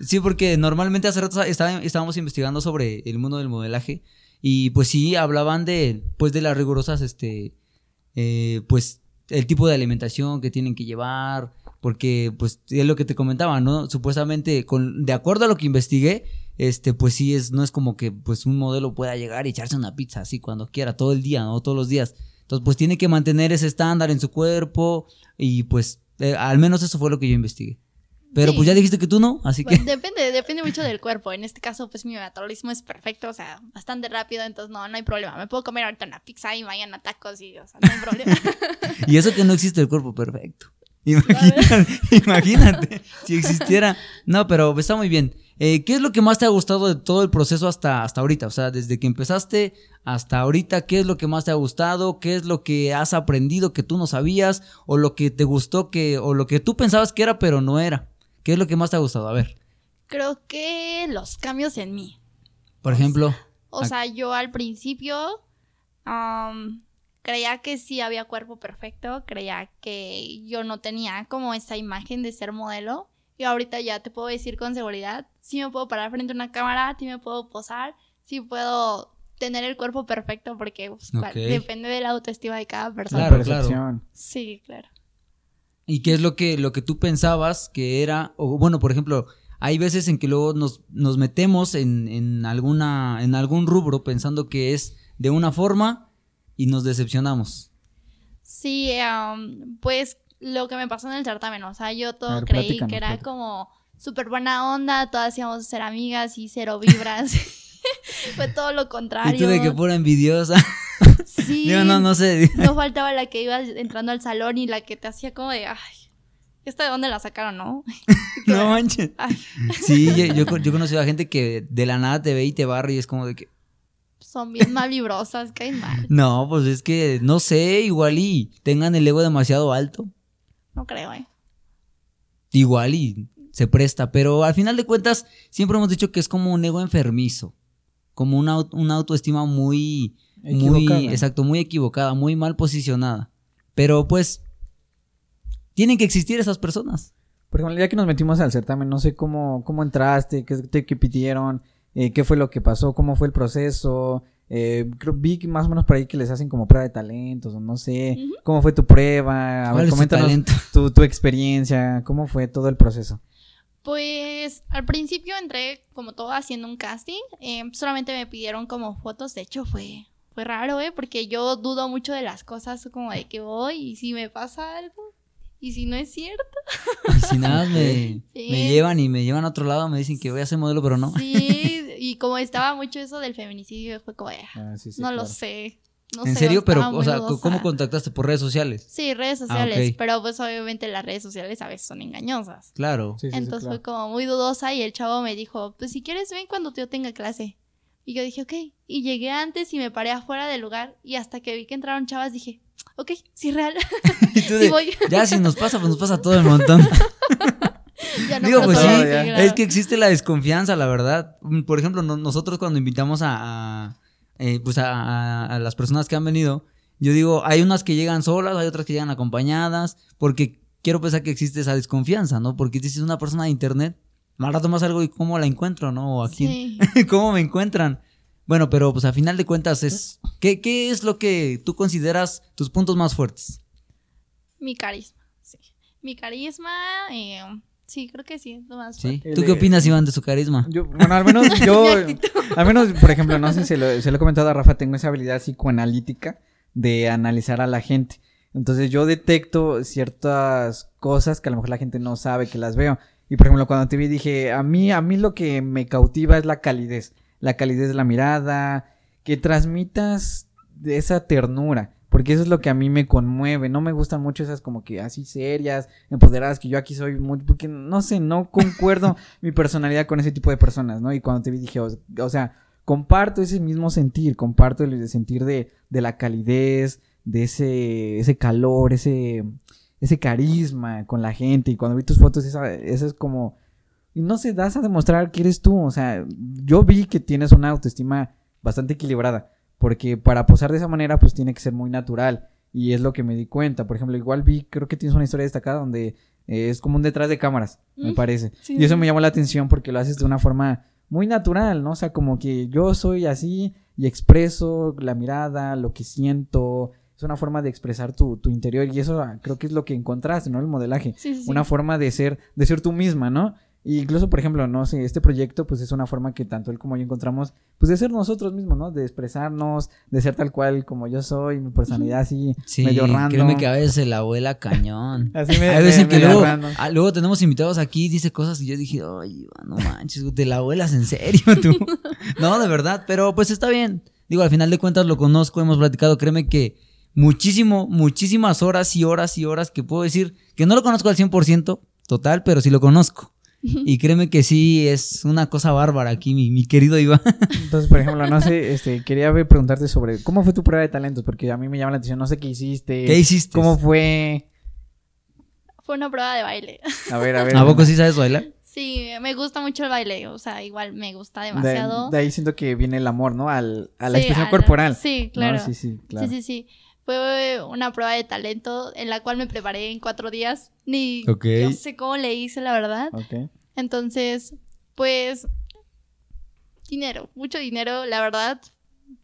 Sí, porque normalmente hace rato estaba- estábamos investigando sobre el mundo del modelaje y pues sí hablaban de pues de las rigurosas este eh, pues el tipo de alimentación que tienen que llevar porque pues es lo que te comentaba, ¿no? Supuestamente con de acuerdo a lo que investigué, este pues sí es no es como que pues un modelo pueda llegar y echarse una pizza así cuando quiera todo el día, no todos los días. Entonces pues tiene que mantener ese estándar en su cuerpo y pues eh, al menos eso fue lo que yo investigué. Pero Sí. pues ya dijiste que tú no, así que Pues, depende, depende mucho del cuerpo. En este caso, pues mi metabolismo es perfecto, o sea, bastante rápido, entonces no, no hay problema. Me puedo comer ahorita una pizza y mañana tacos y, o sea, no hay problema. Y eso que no existe el cuerpo perfecto. Imagínate, imagínate si existiera. No, pero está muy bien. Eh, ¿Qué es lo que más te ha gustado de todo el proceso hasta, hasta ahorita? O sea, desde que empezaste hasta ahorita, ¿qué es lo que más te ha gustado? ¿Qué es lo que has aprendido que tú no sabías? ¿O lo que te gustó que, o lo que tú pensabas que era pero no era? ¿Qué es lo que más te ha gustado? A ver, Creo que los cambios en mí. por ejemplo. O sea, yo al principio creía que sí había cuerpo perfecto, creía que yo no tenía como esa imagen de ser modelo. Y ahorita ya te puedo decir con seguridad, sí me puedo parar frente a una cámara, sí me puedo posar, sí puedo tener el cuerpo perfecto porque pues, depende de la autoestima de cada persona. Claro, percepción. Sí, claro. ¿Y qué es lo que, lo que tú pensabas que era? O bueno, por ejemplo, hay veces en que luego nos, nos metemos en, en, alguna, en algún rubro pensando que es de una forma y nos decepcionamos. Sí, am, pues lo que me pasó en el certamen, o sea, yo todo ver, creí que era como súper buena onda, todas íbamos a ser amigas y cero vibras. Fue todo lo contrario. Y tú de que pura envidiosa. Sí, Digo, no, no sé. no faltaba la que iba entrando al salón y la que te hacía como de, ay, ¿esta de dónde la sacaron, no? no manches. Ay, Sí, yo, yo, yo he conocido a gente que de la nada te ve y te barre y es como de que... son bien malibrosas, caen mal. No, pues es que no sé, igual y tengan el ego demasiado alto. No creo, eh. igual y se presta, pero al final de cuentas siempre hemos dicho que es como un ego enfermizo, como una, una autoestima muy, muy, exacto, muy equivocada, muy mal posicionada. Pero pues tienen que existir esas personas. Por ejemplo, ya que nos metimos al certamen, no sé cómo, cómo entraste, qué te qué pidieron, eh, qué fue lo que pasó, cómo fue el proceso. Eh, creo, vi que más o menos por ahí que les hacen como prueba de talentos, o no sé, cómo fue tu prueba, a ¿Cuál ver, coméntanos tu, tu experiencia, cómo fue todo el proceso. Pues al principio entré como todo haciendo un casting. eh, solamente me pidieron como fotos. De hecho fue, fue raro, ¿eh? Porque yo dudo mucho de las cosas como de que voy y si me pasa algo. Y si no es cierto. Y si nada me, Sí. me llevan y me llevan a otro lado, me dicen que voy a ser modelo, pero no. Sí, y como estaba mucho eso del feminicidio, fue como, Ah, sí, sí, no lo sé. No ¿En sé, serio? Pero, o sea, dudosa. ¿cómo contactaste? ¿Por redes sociales? Sí, redes Ah, sociales, pero pues obviamente las redes sociales a veces son engañosas. Claro. Sí, sí, sí, Entonces claro. fue como muy dudosa y el chavo me dijo, pues si quieres ven cuando yo tenga clase. Y yo dije, ok. Y llegué antes y me paré afuera del lugar y hasta que vi que entraron chavas dije, ok, sí real. Sí voy. ya si nos pasa, pues nos pasa todo el montón. ya no Digo, pues sí, es que existe la desconfianza, la verdad. Por ejemplo, no- nosotros cuando invitamos a, a, eh, pues a, a- a las personas que han venido, yo digo, hay unas que llegan solas, hay otras que llegan acompañadas, porque quiero pensar que existe esa desconfianza, ¿no? Porque dices una persona de internet, más rato más algo y cómo la encuentro, ¿no? O a quién, Sí. cómo me encuentran. Bueno, pero pues a final de cuentas es, ¿qué, qué es lo que tú consideras tus puntos más fuertes? Mi carisma, sí. Mi carisma, eh, sí, creo que sí, lo más ¿Sí? ¿Tú qué de- opinas, Iván, de su carisma? Yo, bueno, al menos yo, al menos, por ejemplo, no sé si se lo, se lo he comentado a Rafa, tengo esa habilidad psicoanalítica de analizar a la gente. Entonces yo detecto ciertas cosas que a lo mejor la gente no sabe que las veo. Y por ejemplo, cuando te vi dije, a mí, a mí lo que me cautiva es la calidez. La calidez de la mirada, que transmitas de esa ternura. Porque eso es lo que a mí me conmueve. No me gustan mucho esas como que así serias, empoderadas, que yo aquí soy muy... Porque no sé, no concuerdo mi personalidad con ese tipo de personas, ¿no? Y cuando te vi dije, o, o sea, comparto ese mismo sentir, comparto el sentir de, de la calidez, de ese, ese calor, ese, ese carisma con la gente. Y cuando vi tus fotos, esa, esa es como... Y no se das a demostrar que eres tú. O sea, yo vi que tienes una autoestima bastante equilibrada. Porque para posar de esa manera, pues tiene que ser muy natural. Y es lo que me di cuenta. Por ejemplo, igual vi, creo que tienes una historia destacada donde eh, es como un detrás de cámaras, me parece. sí, Y eso me llamó la atención porque lo haces de una forma muy natural, ¿no? O sea, como que yo soy así y expreso la mirada, lo que siento. Es una forma de expresar tu, tu interior y eso ah, creo que es lo que encontraste, ¿no? El modelaje. Sí, sí, sí. Una forma de ser, de ser tú misma, ¿no? Y incluso, por ejemplo, no sé, este proyecto, pues es una forma que tanto él como yo encontramos, pues de ser nosotros mismos, ¿no? De expresarnos, de ser tal cual como yo soy, mi personalidad así, Sí, medio random. créeme que a veces la abuela cañón. Así me, Hay veces me- que luego, ah, luego tenemos invitados aquí dice cosas y yo dije, ay, no manches, te la abuelas en serio tú. no, de verdad, pero pues está bien. Digo, al final de cuentas lo conozco, hemos platicado, créeme que muchísimo, muchísimas horas y horas y horas que puedo decir que no lo conozco al 100% total, pero sí lo conozco. Y créeme que sí, es una cosa bárbara aquí, mi, mi querido Iván. Entonces, por ejemplo, no sé, este, quería preguntarte sobre cómo fue tu prueba de talentos, porque a mí me llama la atención, no sé qué hiciste. ¿Qué hiciste? ¿Cómo fue? Fue una prueba de baile. A ver, a ver. ¿A poco sí sabes bailar? Sí, me gusta mucho el baile, o sea, igual me gusta De, demasiado. de ahí siento que viene el amor, ¿no? Al, a la Sí, expresión corporal. Sí, ¿no? claro. Sí, sí, claro. Sí, sí, sí. Fue una prueba de talento en la cual me preparé en cuatro días. Ni Ok. yo sé cómo le hice, la verdad. Entonces, pues, dinero, mucho dinero, la verdad.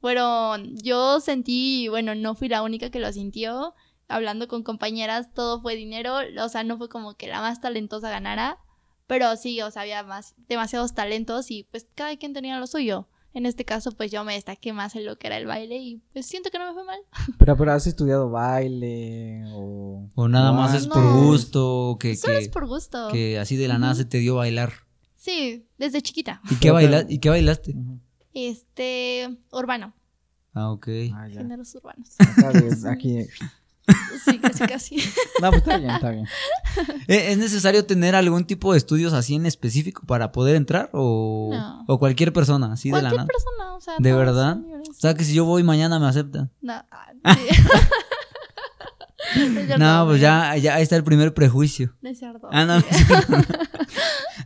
Fueron, yo sentí, bueno, no fui la única que lo sintió. Hablando con compañeras, todo fue dinero. O sea, no fue como que la más talentosa ganara. Pero sí, o sea, había más, demasiados talentos y pues cada quien tenía lo suyo. En este caso, pues yo me destaqué más en lo que era el baile y pues siento que no me fue mal. Pero, pero has estudiado baile o... ¿O nada más es por gusto? Que, Solo que, es por gusto. que así de la nada se te dio bailar. Sí, desde chiquita. ¿Y qué, baila ¿Y qué bailaste? Este, urbano, Ah, ok. Ah, géneros urbanos. Está bien, Aquí. Sí, casi, casi. No, pues está bien, está bien. ¿E- ¿Es necesario tener algún tipo de estudios así en específico para poder entrar? ¿O, No. o cualquier persona, así de la Cualquier nada? persona, o sea. ¿De verdad? O sea, que si yo voy mañana me aceptan. No, ah, sí. No, pues amigo. ya, ya ahí está el primer prejuicio. Cierto. Ah, no.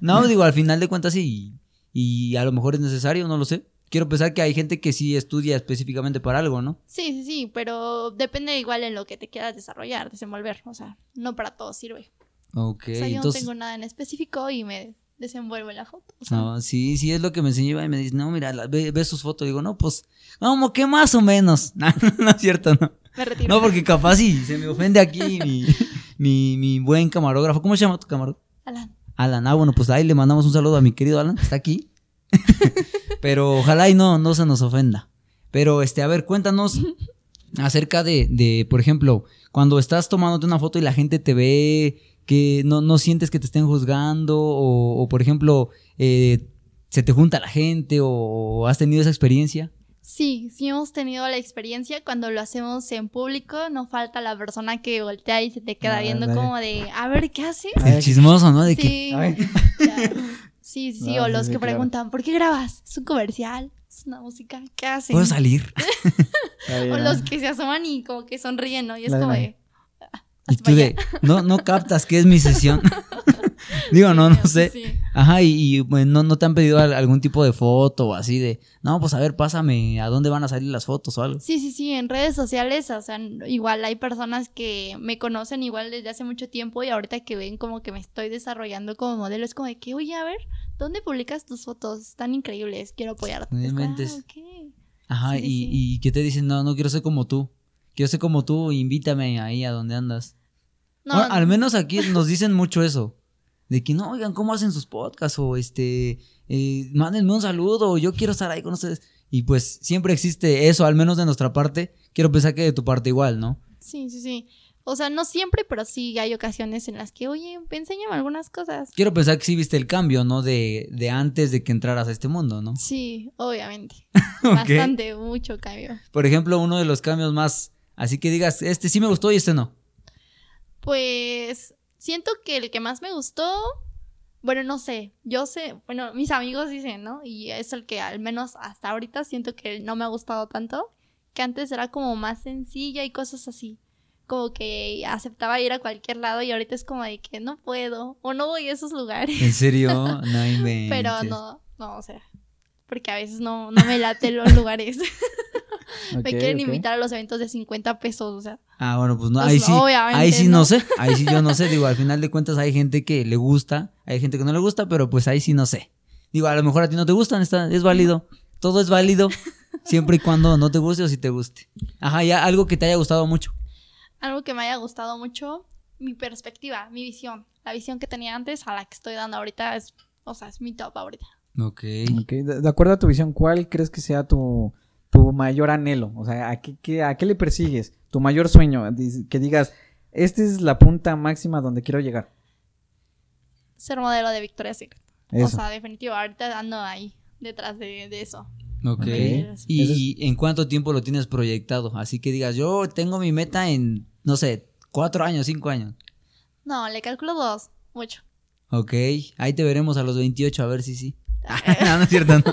No, digo, al final de cuentas sí. Y a lo mejor es necesario, no lo sé. Quiero pensar que hay gente que sí estudia específicamente para algo, ¿no? Sí, sí, sí, pero depende igual en lo que te quieras desarrollar, desenvolver. O sea, no para todo sirve. Ok, o sea, yo entonces... no tengo nada en específico y me desenvuelvo en la foto. o sea, No, sí, sí es lo que me enseñó Iván y me dice, no, mira, la- ve, ve sus fotos. Digo, no, pues, como que más o menos. No, no es cierto, no. me retiro. No, porque capaz sí, se me ofende aquí mi, mi, mi buen camarógrafo. ¿Cómo se llama tu camarógrafo? Alan. Alan. Ah, bueno, pues ahí le mandamos un saludo a mi querido Alan, que está aquí. Pero ojalá y no, no se nos ofenda. Pero, este, a ver, cuéntanos acerca de, de, por ejemplo, cuando estás tomándote una foto y la gente te ve, que no, no sientes que te estén juzgando, o, o, por ejemplo, eh, se te junta la gente, o, o has tenido esa experiencia. Sí, sí hemos tenido la experiencia cuando lo hacemos en público, no falta la persona que voltea y se te queda Ah, viendo vale. como de, a ver, ¿qué haces? El chismoso, ¿no? De que, Sí, Ay. sí, sí, sí, o sí, los sí, que claro. preguntan, ¿por qué grabas? ¿Es un comercial? ¿Es una música? ¿Qué hacen? ¿puedo salir? O los que se asoman y como que sonríen, ¿no? Y es La como de-. "Ah, Y tú de, allá". no, no captas que es mi sesión. Digo, no, no sé. sí. Ajá, y, y, bueno, no, no te han pedido al- algún tipo de foto o así de, no, pues a ver, pásame a dónde van a salir las fotos o algo. Sí, sí, sí, en redes sociales, o sea, igual hay personas que me conocen igual desde hace mucho tiempo y ahorita que ven como que me estoy desarrollando como modelo, es como de que, oye, a ver, ¿dónde publicas tus fotos? Están increíbles, quiero apoyarte. No "Ah, inventes. ok". Ajá, Sí, y, sí. y que te dicen, no, no quiero ser como tú. Quiero ser como tú, invítame ahí a donde andas. No, Bueno, al no. menos aquí nos dicen mucho eso. De que no, oigan, ¿cómo hacen sus podcasts? O este, eh, mándenme un saludo, yo quiero estar ahí con ustedes. Y pues siempre existe eso, al menos de nuestra parte. Quiero pensar que de tu parte igual, ¿no? Sí, sí, sí. O sea, no siempre, pero sí hay ocasiones en las que, oye, enséñame algunas cosas. Quiero pensar que sí viste el cambio, ¿no? De, de antes de que entraras a este mundo, ¿no? Sí, obviamente. Bastante, mucho cambio. Por ejemplo, uno de los cambios más, así que digas, este sí me gustó y este no. Pues siento que el que más me gustó, bueno, no sé, yo sé, bueno, mis amigos dicen, ¿no? Y es el que al menos hasta ahorita siento que no me ha gustado tanto, que antes era como más sencilla y cosas así. Como que aceptaba ir a cualquier lado y ahorita es como de que no puedo o no voy a esos lugares. ¿En serio? No inventes. Pero no, no, o sea, porque a veces no, no me late los lugares. Me quieren invitar a los eventos de 50 pesos, o sea. Ah, bueno, pues no, Pues ahí sí, ahí sí no. no. sé, ahí sí yo no sé, digo, al final de cuentas hay gente que le gusta, hay gente que no le gusta, pero pues ahí sí no sé. Digo, a lo mejor a ti no te gustan, está, es válido, todo es válido, siempre y cuando no te guste o si te guste. Ajá, ya algo que te haya gustado mucho. Algo que me haya gustado mucho, mi perspectiva, mi visión. La visión que tenía antes a la que estoy dando ahorita es, o sea, es mi top ahorita. Ok. Ok, De, de acuerdo a tu visión, ¿cuál crees que sea tu, tu mayor anhelo? O sea, ¿a qué, qué- ¿a qué le persigues? Tu mayor sueño, que digas, esta es la punta máxima donde quiero llegar. Ser modelo de Victoria's Secret. Eso. O sea, definitivo, ahorita ando ahí, detrás de, de eso. Ok. Ok. ¿Y, Eso es- y en cuánto tiempo lo tienes proyectado? Así que digas, yo tengo mi meta en, no sé, cuatro años, cinco años. No, le calculo dos, mucho. Ok, ahí te veremos a los 28, a ver si sí. no, no es cierto, no.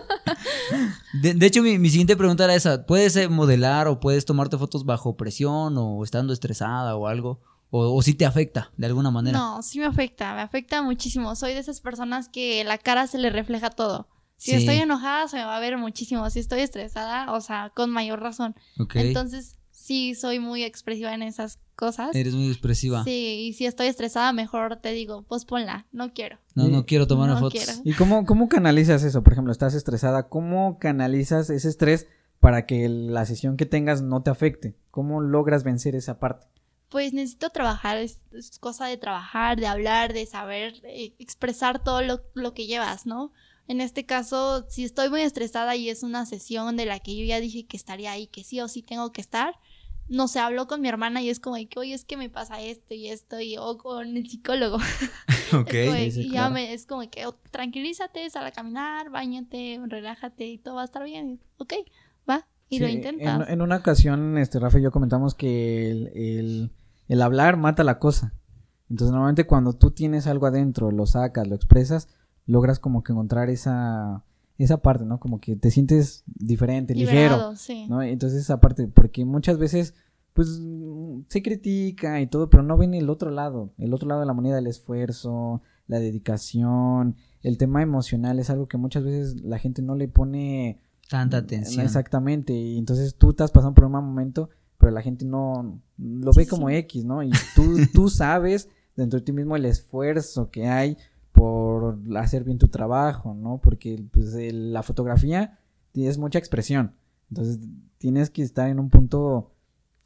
De, de hecho, mi, mi siguiente pregunta era esa. ¿Puedes eh, modelar o puedes tomarte fotos bajo presión o estando estresada o algo? ¿O, o si te afecta de alguna manera? No, sí me afecta, me afecta muchísimo. Soy de esas personas que la cara se le refleja todo. Si Sí. estoy enojada, se me va a ver muchísimo. Si estoy estresada, o sea, con mayor razón. Entonces, sí, soy muy expresiva en esas cosas. Eres muy expresiva. Sí, y si estoy estresada, mejor te digo, pues ponla, no quiero. No, no quiero tomar No fotos. quiero. ¿Y cómo, cómo canalizas eso? Por ejemplo, estás estresada, ¿cómo canalizas ese estrés para que la sesión que tengas no te afecte? ¿Cómo logras vencer esa parte? Pues necesito trabajar, es, es cosa de trabajar, de hablar, de saber eh, expresar todo lo, lo que llevas, ¿no? En este caso, si estoy muy estresada y es una sesión de la que yo ya dije que estaría ahí, que sí o sí tengo que estar, no sé, hablo con mi hermana y es como de que, oye, es que me pasa esto y esto, y, o con el psicólogo. Ok. Es como de- Sí, sí, y ya me, es como que, oh, tranquilízate, sal a caminar, bañate, relájate y todo va a estar bien. Ok, va, y lo intentas. En, en una ocasión, este, Rafa y yo comentamos que el, el- el hablar mata la cosa. Entonces, normalmente cuando tú tienes algo adentro, lo sacas, lo expresas, logras como que encontrar esa, esa parte, ¿no? Como que te sientes diferente, ligero. Sí. ¿no? Entonces esa parte, porque muchas veces, pues, se critica y todo, pero no ven el otro lado, el otro lado de la moneda, el esfuerzo, la dedicación, el tema emocional es algo que muchas veces la gente no le pone Tanta atención. Exactamente, y entonces tú estás pasando por un mal momento, pero la gente no lo ve Sí, como sí. X, ¿no? Y tú, tú sabes dentro de ti mismo el esfuerzo que hay por hacer bien tu trabajo, ¿no? Porque pues, la fotografía es mucha expresión, entonces tienes que estar en un punto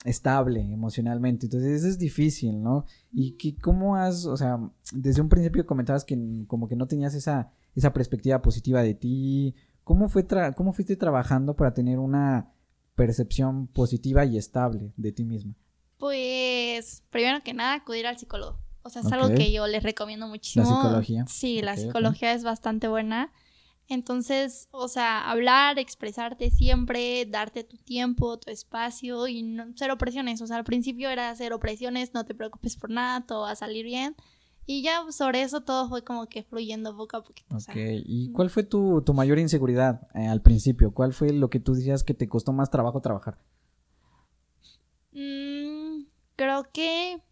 estable emocionalmente. Entonces eso es difícil, ¿no? Y que, cómo has, o sea, desde un principio comentabas que como que no tenías esa, esa perspectiva positiva de ti. ¿Cómo, fue ¿Cómo fuiste trabajando para tener una percepción positiva y estable de ti misma? Pues, primero que nada, acudir al psicólogo. O sea, es algo que yo les recomiendo muchísimo. La psicología. Sí, la psicología es bastante buena. Entonces, o sea, hablar, expresarte siempre, darte tu tiempo, tu espacio y no, cero presiones. O sea, al principio era cero presiones, no te preocupes por nada, todo va a salir bien. Y ya sobre eso todo fue como que fluyendo poco a poquito. Ok, ¿y cuál fue tu, mayor inseguridad eh, al principio? ¿Cuál fue lo que tú decías que te costó más trabajo trabajar? Mm, creo que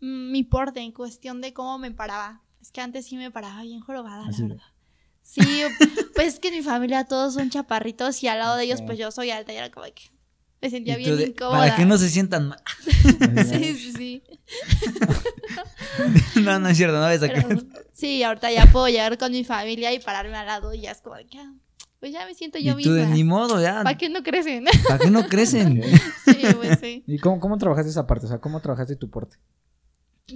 mi porte en cuestión de cómo me paraba. Es que antes sí me paraba bien jorobada, la verdad. Sí, pues es que mi familia todos son chaparritos y al lado de ellos pues yo soy alta y era como que me sentía bien incómoda. Para que no se sientan mal. sí, sí, sí. no, no es cierto, no ves acá. Sí, ahorita ya puedo llegar con mi familia y pararme al lado y ya es como que, ah, pues ya me siento yo y tú misma. De, ni modo, ya. ¿Para qué no crecen? ¿Para qué no crecen? sí, pues sí. ¿Y cómo, cómo trabajaste esa parte? O sea, ¿cómo trabajaste tu porte?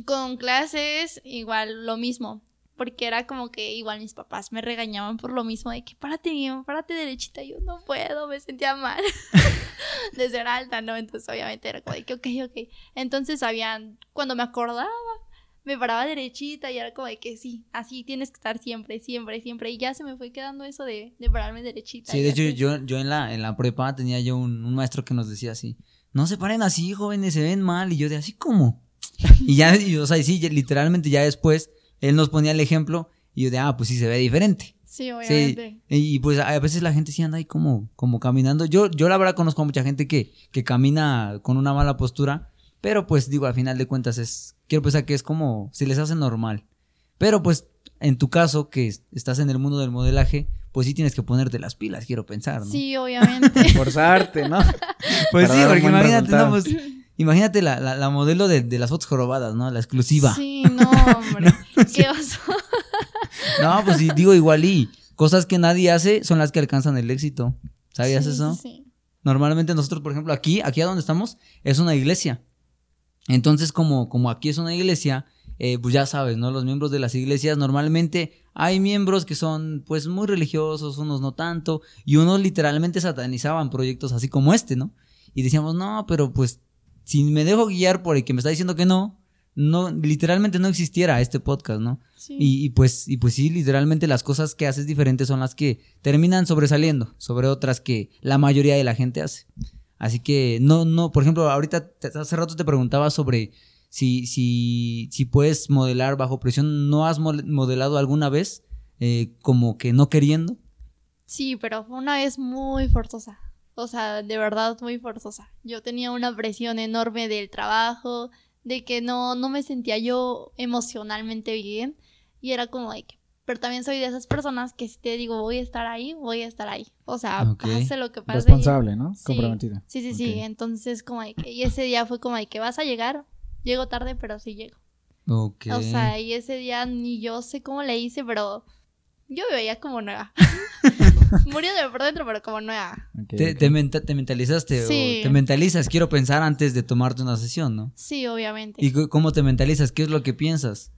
Con clases, igual lo mismo porque era como que igual mis papás me regañaban por lo mismo de que párate bien, párate derechita, yo no puedo, me sentía mal de ser alta, ¿no? Entonces obviamente era como de que ok, ok. Entonces habían, cuando me acordaba, me paraba derechita y era como de que sí, así tienes que estar siempre, siempre, siempre. Y ya se me fue quedando eso de, de pararme derechita. Sí, de hecho yo, yo en la, en la prepa tenía yo un, un maestro que nos decía así, no se paren así, jóvenes, se ven mal. Y yo de así como. Y ya, o sea, sí, literalmente ya después él nos ponía el ejemplo y yo de, ah, pues sí se ve diferente. Sí, obviamente. Y pues a veces la gente sí anda ahí como, como caminando. Yo, yo la verdad conozco a mucha gente que, que camina con una mala postura, pero pues digo, al final de cuentas es, quiero pensar que es como, se les hace normal. Pero pues en tu caso, que estás en el mundo del modelaje, pues sí tienes que ponerte las pilas, quiero pensar, ¿no? Sí, obviamente. Forzarte, ¿no? pues sí, porque imagínate, no, pues, Imagínate la, la, modelo de, de, las fotos jorobadas, ¿no? La exclusiva. Sí, no, hombre. ¿Qué oso? no, pues sí, digo igual y cosas que nadie hace son las que alcanzan el éxito. ¿Sabías eso? Sí. Normalmente nosotros, por ejemplo, aquí, aquí a donde estamos, es una iglesia. Entonces, como, como aquí es una iglesia, eh, pues ya sabes, ¿no? Los miembros de las iglesias normalmente hay miembros que son pues muy religiosos, unos no tanto, y unos literalmente satanizaban proyectos así como este, ¿no? Y decíamos, no, pero pues si me dejo guiar por el que me está diciendo que no, no, literalmente no existiera este podcast, ¿no? Y, pues, y pues sí, literalmente las cosas que haces diferentes son las que terminan sobresaliendo sobre otras que la mayoría de la gente hace. Así que no, no, por ejemplo, ahorita hace rato te preguntaba sobre si, si, si puedes modelar bajo presión. ¿No has modelado alguna vez eh, como que no queriendo? Sí, pero fue una vez muy forzosa. O sea, de verdad muy forzosa. Yo tenía una presión enorme del trabajo, de que no, no me sentía yo emocionalmente bien. Y era como de que, pero también soy de esas personas que si te digo voy a estar ahí, voy a estar ahí. O sea, pase lo que pase. Responsable, ¿no? Sí, Comprometida. Sí, sí, sí. Entonces, como de que, y ese día fue como de que vas a llegar, llego tarde, pero sí llego. Ok. O sea, y ese día ni yo sé cómo le hice, pero yo me veía como nueva. Murió de por dentro, pero como nueva. te, te, mentalizaste sí. te mentalizas, quiero pensar antes de tomarte una sesión, ¿no? Sí, obviamente. ¿Y cómo te mentalizas? ¿Qué es lo que piensas?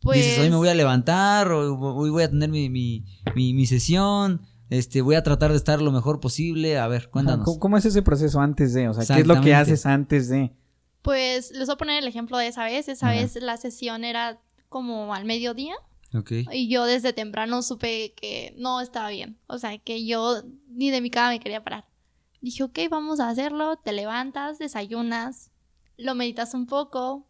Pues... Dices, hoy me voy a levantar, hoy voy a tener mi, mi, mi, sesión, este, voy a tratar de estar lo mejor posible. A ver, cuéntanos. ¿Cómo, es ese proceso antes de? O sea, ¿qué es lo que haces antes de? Pues les voy a poner el ejemplo de esa vez. Esa vez la sesión era como al mediodía. Y yo desde temprano supe que no estaba bien. O sea, que yo ni de mi cama me quería parar. Dije, ok, vamos a hacerlo. Te levantas, desayunas, lo meditas un poco,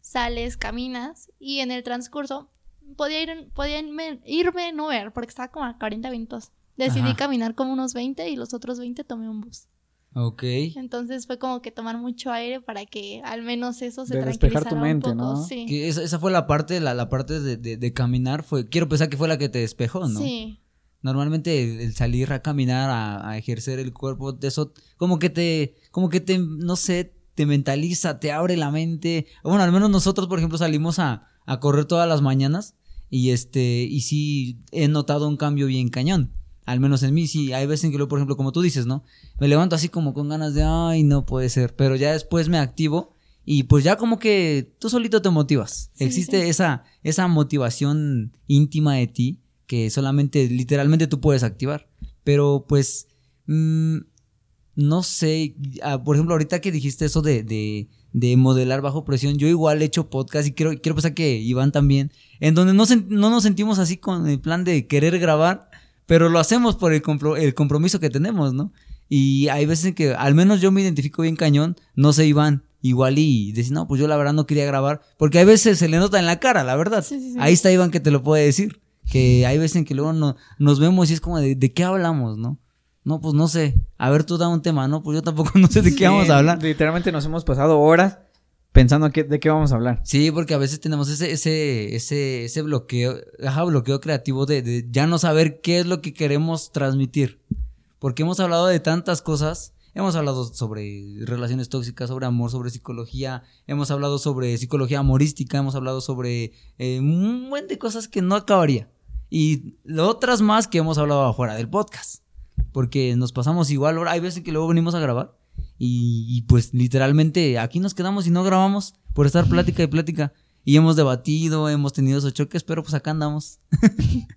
sales, caminas. Y en el transcurso podía, ir, podía irme, en Uber porque estaba como a 40 minutos. Decidí caminar como unos 20 y los otros 20 tomé un bus. Ok. Entonces fue como que tomar mucho aire para que al menos eso se de despejar tu mente, ¿no? Sí. esa, fue la parte, la, la parte de, de, caminar, fue, quiero pensar que fue la que te despejó, ¿no? Sí. Normalmente el, salir a caminar, a, ejercer el cuerpo, de eso, como que te, como que te, no sé, te mentaliza, te abre la mente. Bueno, al menos nosotros, por ejemplo, salimos a, a correr todas las mañanas y este, y sí he notado un cambio bien cañón Al menos en mí sí, hay veces en que luego, por ejemplo, como tú dices, ¿no? Me levanto así como con ganas de, ay, no puede ser, pero ya después me activo y pues ya como que tú solito te motivas. Sí, Existe sí. esa esa motivación íntima de ti que solamente literalmente tú puedes activar. Pero pues mm, no sé, ah, por ejemplo, ahorita que dijiste eso de, de, de modelar bajo presión, yo igual he hecho podcast y quiero, quiero pensar que Iván también, en donde no, no nos sentimos así con el plan de querer grabar, pero lo hacemos por el, compro- el compromiso que tenemos, ¿no? Y hay veces en que al menos yo me identifico bien cañón, no sé Iván, igual y decir, no, pues yo la verdad no quería grabar, porque hay veces se le nota en la cara, la verdad. Sí, sí, sí. Ahí está Iván que te lo puede decir, que hay veces en que luego no- nos vemos y es como de, ¿de qué hablamos, no? No, pues no sé. A ver, tú da un tema, ¿no? Pues yo tampoco no sé de qué vamos a hablar. Literalmente nos hemos pasado horas pensando que- de qué vamos a hablar. Sí, porque a veces tenemos ese, ese, ese, ese bloqueo, ajá, bloqueo creativo de, de ya no saber qué es lo que queremos transmitir. Porque hemos hablado de tantas cosas. Hemos hablado sobre relaciones tóxicas, sobre amor, sobre psicología. Hemos hablado sobre psicología amorística. Hemos hablado sobre eh, un buen de cosas que no acabaría. Y otras más que hemos hablado afuera del podcast. Porque nos pasamos igual. Ahora hay veces que luego venimos a grabar. Y, y, pues literalmente aquí nos quedamos y no grabamos por estar plática y plática. Y hemos debatido, hemos tenido esos choques, pero pues acá andamos.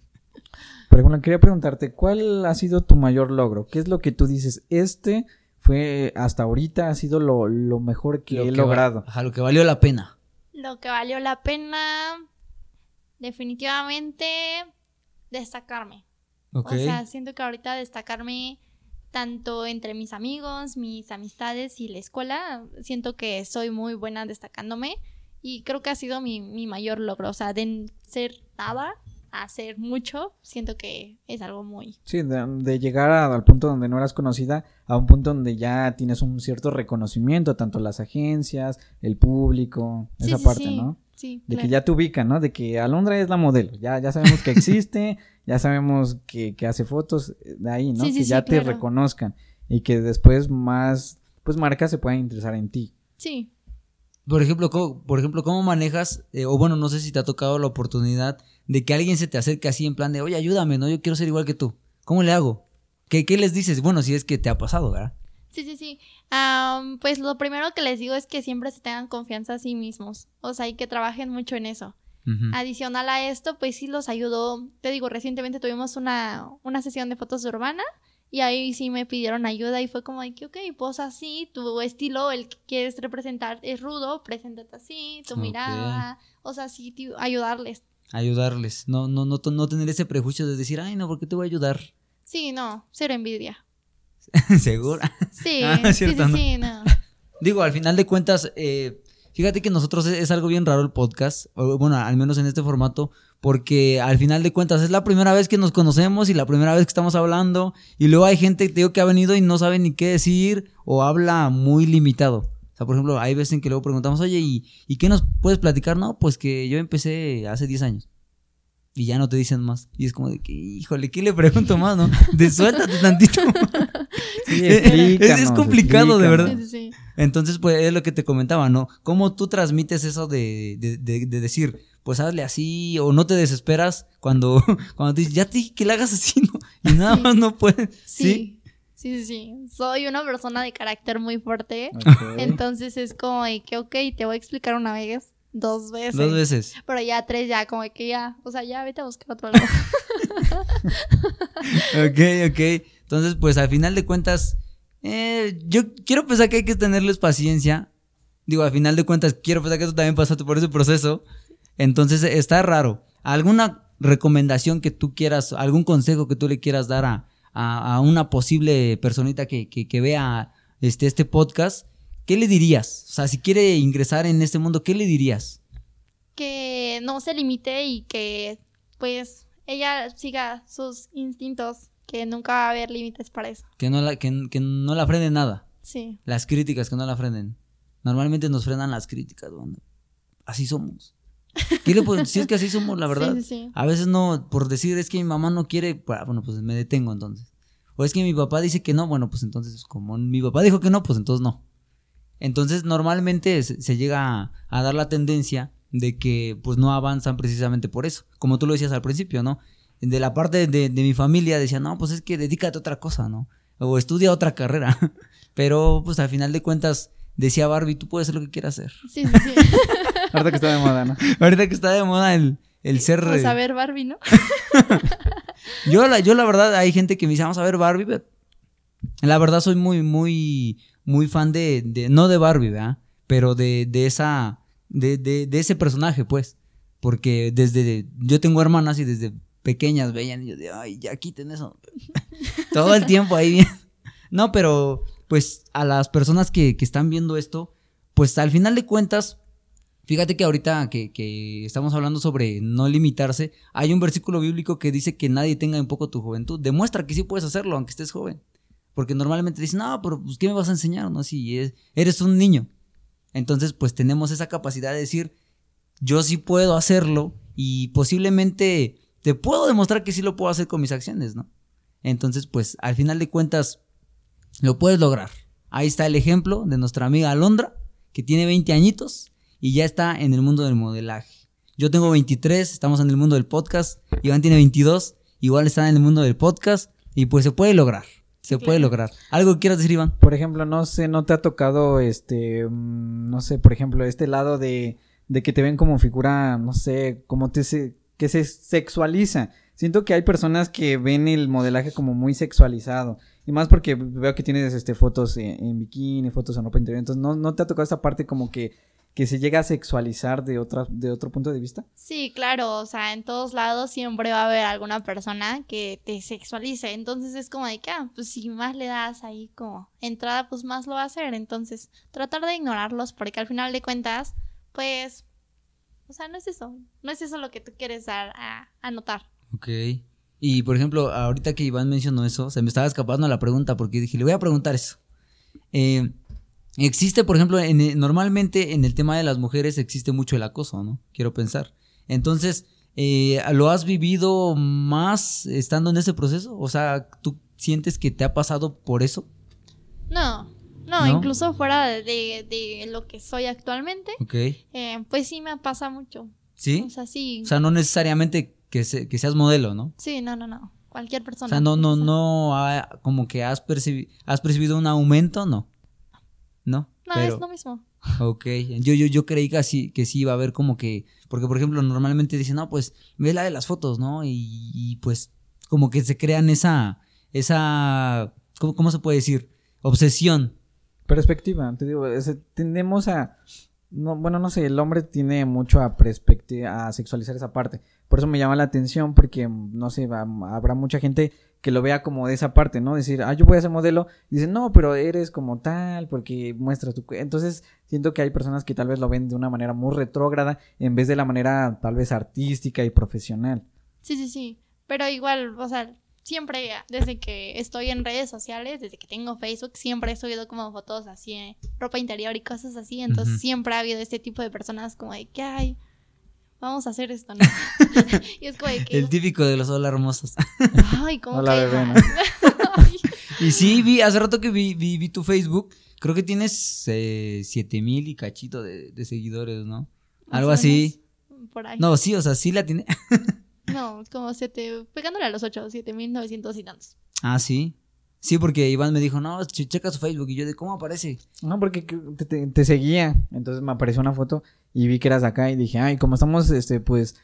Pero bueno, quería preguntarte, ¿cuál ha sido tu mayor logro? ¿Qué es lo que tú dices? Este fue hasta ahorita ha sido lo, lo mejor que Lo he que logrado. ajá, lo que valió la pena. Lo que valió la pena, definitivamente, destacarme. O sea, siento que ahorita destacarme tanto entre mis amigos, mis amistades y la escuela, siento que soy muy buena destacándome y creo que ha sido mi, mi mayor logro. O sea, de ser nada a ser mucho, siento que es algo muy... Sí, de, de llegar a- al punto donde no eras conocida a un punto donde ya tienes un cierto reconocimiento, tanto las agencias, el público, Sí, esa sí, parte, sí, ¿no? Sí, De que claro. ya te ubican, ¿no? De que Alondra es la modelo, ya, ya sabemos que existe, ya sabemos que, que hace fotos de ahí, ¿no? Sí, sí, que sí, ya te claro. reconozcan y que después más, pues marcas se puedan interesar en ti. Sí. Por ejemplo, ¿cómo, por ejemplo, ¿cómo manejas, eh, o bueno, no sé si te ha tocado la oportunidad de que alguien se te acerque así en plan de, oye, ayúdame, ¿no? Yo quiero ser igual que tú. ¿Cómo le hago? ¿Qué, qué les dices? Bueno, si es que te ha pasado, ¿verdad? Sí, sí, sí. Am, pues lo primero que les digo es que siempre se tengan confianza a sí mismos. O sea, y que trabajen mucho en eso. Ujú. Adicional a esto, pues sí los ayudó. Te digo, recientemente tuvimos una, una sesión de fotos de urbana y ahí sí me pidieron ayuda y fue como de que, ok, pues así, tu estilo, el que quieres representar es rudo, preséntate así, tu mirada, o sea, sí, tío, ayudarles. Ayudarles. No, no, no, no tener ese prejuicio de decir, ay, no, ¿por qué te voy a ayudar? Sí, no, cero envidia. ¿Seguro? Sí, Ah, sí, cierto, sí, ¿no? sí, no. Digo, al final de cuentas, eh, fíjate que nosotros es, es algo bien raro el podcast, bueno, al menos en este formato, porque al final de cuentas es la primera vez que nos conocemos y la primera vez que estamos hablando, y luego hay gente te digo, que ha venido y no sabe ni qué decir o habla muy limitado. O sea, por ejemplo, hay veces en que luego preguntamos, oye, ¿y, ¿y qué nos puedes platicar? No, pues que yo empecé hace 10 años. Y ya no te dicen más. Y es como de que, híjole, ¿qué le pregunto más, no? De suéltate tantito. Sí, Es- es explícanos, complicado, de verdad. sí, sí. Entonces, pues es lo que te comentaba, ¿no? ¿Cómo tú transmites eso de, de, de- de decir, pues hazle así, o no te desesperas cuando, cuando te dices, ya te dije que le hagas así, ¿no? Y nada Sí. más no puedes. Sí, sí, sí, sí. Soy una persona de carácter muy fuerte. Entonces es como de que, ok, te voy a explicar una vez, dos veces. Dos veces. Pero ya tres, ya, como de que ya, o sea, ya vete a buscar otro lado. Ok, ok. Entonces, pues al final de cuentas, eh, yo quiero pensar que hay que tenerles paciencia. Digo, al final de cuentas, quiero pensar que tú también pasaste por ese proceso. Entonces, está raro. ¿Alguna recomendación que tú quieras, algún consejo que tú le quieras dar a, a- a una posible personita que, que- que vea este, este podcast? ¿Qué le dirías? O sea, si quiere ingresar en este mundo, ¿qué le dirías? que no se limite y que, pues, ella siga sus instintos, que nunca va a haber límites para eso. Que no la, que, que no la frene nada. Sí, Las críticas que no la frenen. Normalmente nos frenan las críticas, banda. Así somos. ¿Qué le puedo- si es que así somos, la verdad. Sí, sí. A veces no, por decir es que mi mamá no quiere, pues, bueno, pues me detengo entonces. O es que mi papá dice que no, bueno, pues entonces, como mi papá dijo que no, pues entonces no. Entonces, normalmente se, se llega a, a dar la tendencia de que, pues no avanzan precisamente por eso. Como tú lo decías al principio, ¿no? De la parte de, de mi familia decía, no, pues es que dedícate a otra cosa, ¿no? O estudia otra carrera. Pero pues al final de cuentas decía Barbie, tú puedes hacer lo que quieras hacer. Sí, sí, sí. Ahorita que está de moda, ¿no? Ahorita que está de moda el, el ser... Vamos a ver Barbie, ¿no? Yo la, yo la verdad, hay gente que me dice, vamos a ver Barbie, pero la verdad soy muy, muy, muy fan de, de no de Barbie, ¿verdad? Pero de, de esa, de, de, de ese personaje, pues. Porque desde, yo tengo hermanas y desde pequeñas veían y yo de, ay, ya quiten eso. Todo el tiempo ahí bien. No, pero pues a las personas que, que están viendo esto, pues al final de cuentas, Fíjate que ahorita que, que, estamos hablando sobre no limitarse, hay un versículo bíblico que dice que nadie tenga en poco tu juventud. Demuestra que sí puedes hacerlo, aunque estés joven. Porque normalmente dicen, no, pero pues, ¿qué me vas a enseñar? No, si eres un niño. Entonces, pues tenemos esa capacidad de decir, yo sí puedo hacerlo y posiblemente te puedo demostrar que sí lo puedo hacer con mis acciones, ¿no? Entonces, pues al final de cuentas, lo puedes lograr. Ahí está el ejemplo de nuestra amiga Alondra, que tiene 20 añitos y ya está en el mundo del modelaje. Yo tengo 23, estamos en el mundo del podcast, Iván tiene 22, igual está en el mundo del podcast y pues se puede lograr. Se puede lograr. ¿Algo que quieras decir, Iván? Por ejemplo, no sé, no te ha tocado este, mm, no sé, por ejemplo, este lado de, de que te ven como figura, no sé, como te que se sexualiza. Siento que hay personas que ven el modelaje como muy sexualizado. Y más porque veo que tienes este, fotos en, en bikini, fotos en ropa interior. Entonces, ¿no, ¿no te ha tocado esta parte como que que se llega a sexualizar de, otra, de otro punto de vista? Sí, claro, o sea, en todos lados siempre va a haber alguna persona que te sexualice, entonces es como de que, ah, pues si más le das ahí como entrada, pues más lo va a hacer, entonces tratar de ignorarlos porque al final de cuentas, pues, o sea, no es eso, no es eso lo que tú quieres dar a, a notar. Ok. Y por ejemplo, ahorita que Iván mencionó eso, se me estaba escapando la pregunta porque dije, le voy a preguntar eso. Eh, Existe, por ejemplo, en, normalmente en el tema de las mujeres existe mucho el acoso, ¿no? Quiero pensar. Entonces, eh, ¿lo has vivido más estando en ese proceso? O sea, ¿tú sientes que te ha pasado por eso? No, no, incluso fuera de, lo que soy actualmente. Ok. Eh, pues sí me pasa mucho. ¿Sí? O sea, sí. O sea, no necesariamente que, que seas modelo, ¿no? Sí, no, no, no. Cualquier persona. O sea, no, no, no, como que has, has percibido un aumento, ¿no? ¿no? No, es lo mismo. Ok, yo, yo, yo creí que sí, que sí iba a haber como que, porque por ejemplo normalmente dicen, no, pues ve la de las fotos, ¿no? Y, pues como que se crean esa, esa, ¿cómo, ¿cómo, se puede decir? Obsesión. Perspectiva, te digo, tendemos a, no, bueno, no sé, el hombre tiene mucho a a sexualizar esa parte. Por eso me llama la atención, porque, no sé, habrá mucha gente que lo vea como de esa parte, ¿no? Decir, ah, yo voy a ser modelo. Dicen, no, pero eres como tal, porque muestras tu... Entonces, siento que hay personas que tal vez lo ven de una manera muy retrógrada, en vez de la manera tal vez artística y profesional. Sí, sí, sí. Pero igual, o sea, siempre, desde que estoy en redes sociales, desde que tengo Facebook, siempre he subido como fotos así, eh, ropa interior y cosas así. Entonces siempre ha habido este tipo de personas como de que, ay, vamos a hacer esto, ¿no? y es como de que... El típico de los hola hermosos. ay, ¿cómo Hola, que bebé, ¿no? y sí, vi, hace rato que vi, vi, vi tu Facebook, creo que tienes eh, siete mil y cachito de, de seguidores, ¿no? Algo así. Por ahí. No, sí, o sea, sí la tiene. No, como siete, pegándole a los ocho, siete mil novecientos y tantos. ah, sí. Sí, porque Iván me dijo, no, che- checa su Facebook. Y yo de, ¿cómo aparece? No, porque te, te- te seguía. Entonces me apareció una foto y vi que eras acá y dije, ay, como estamos, este, pues,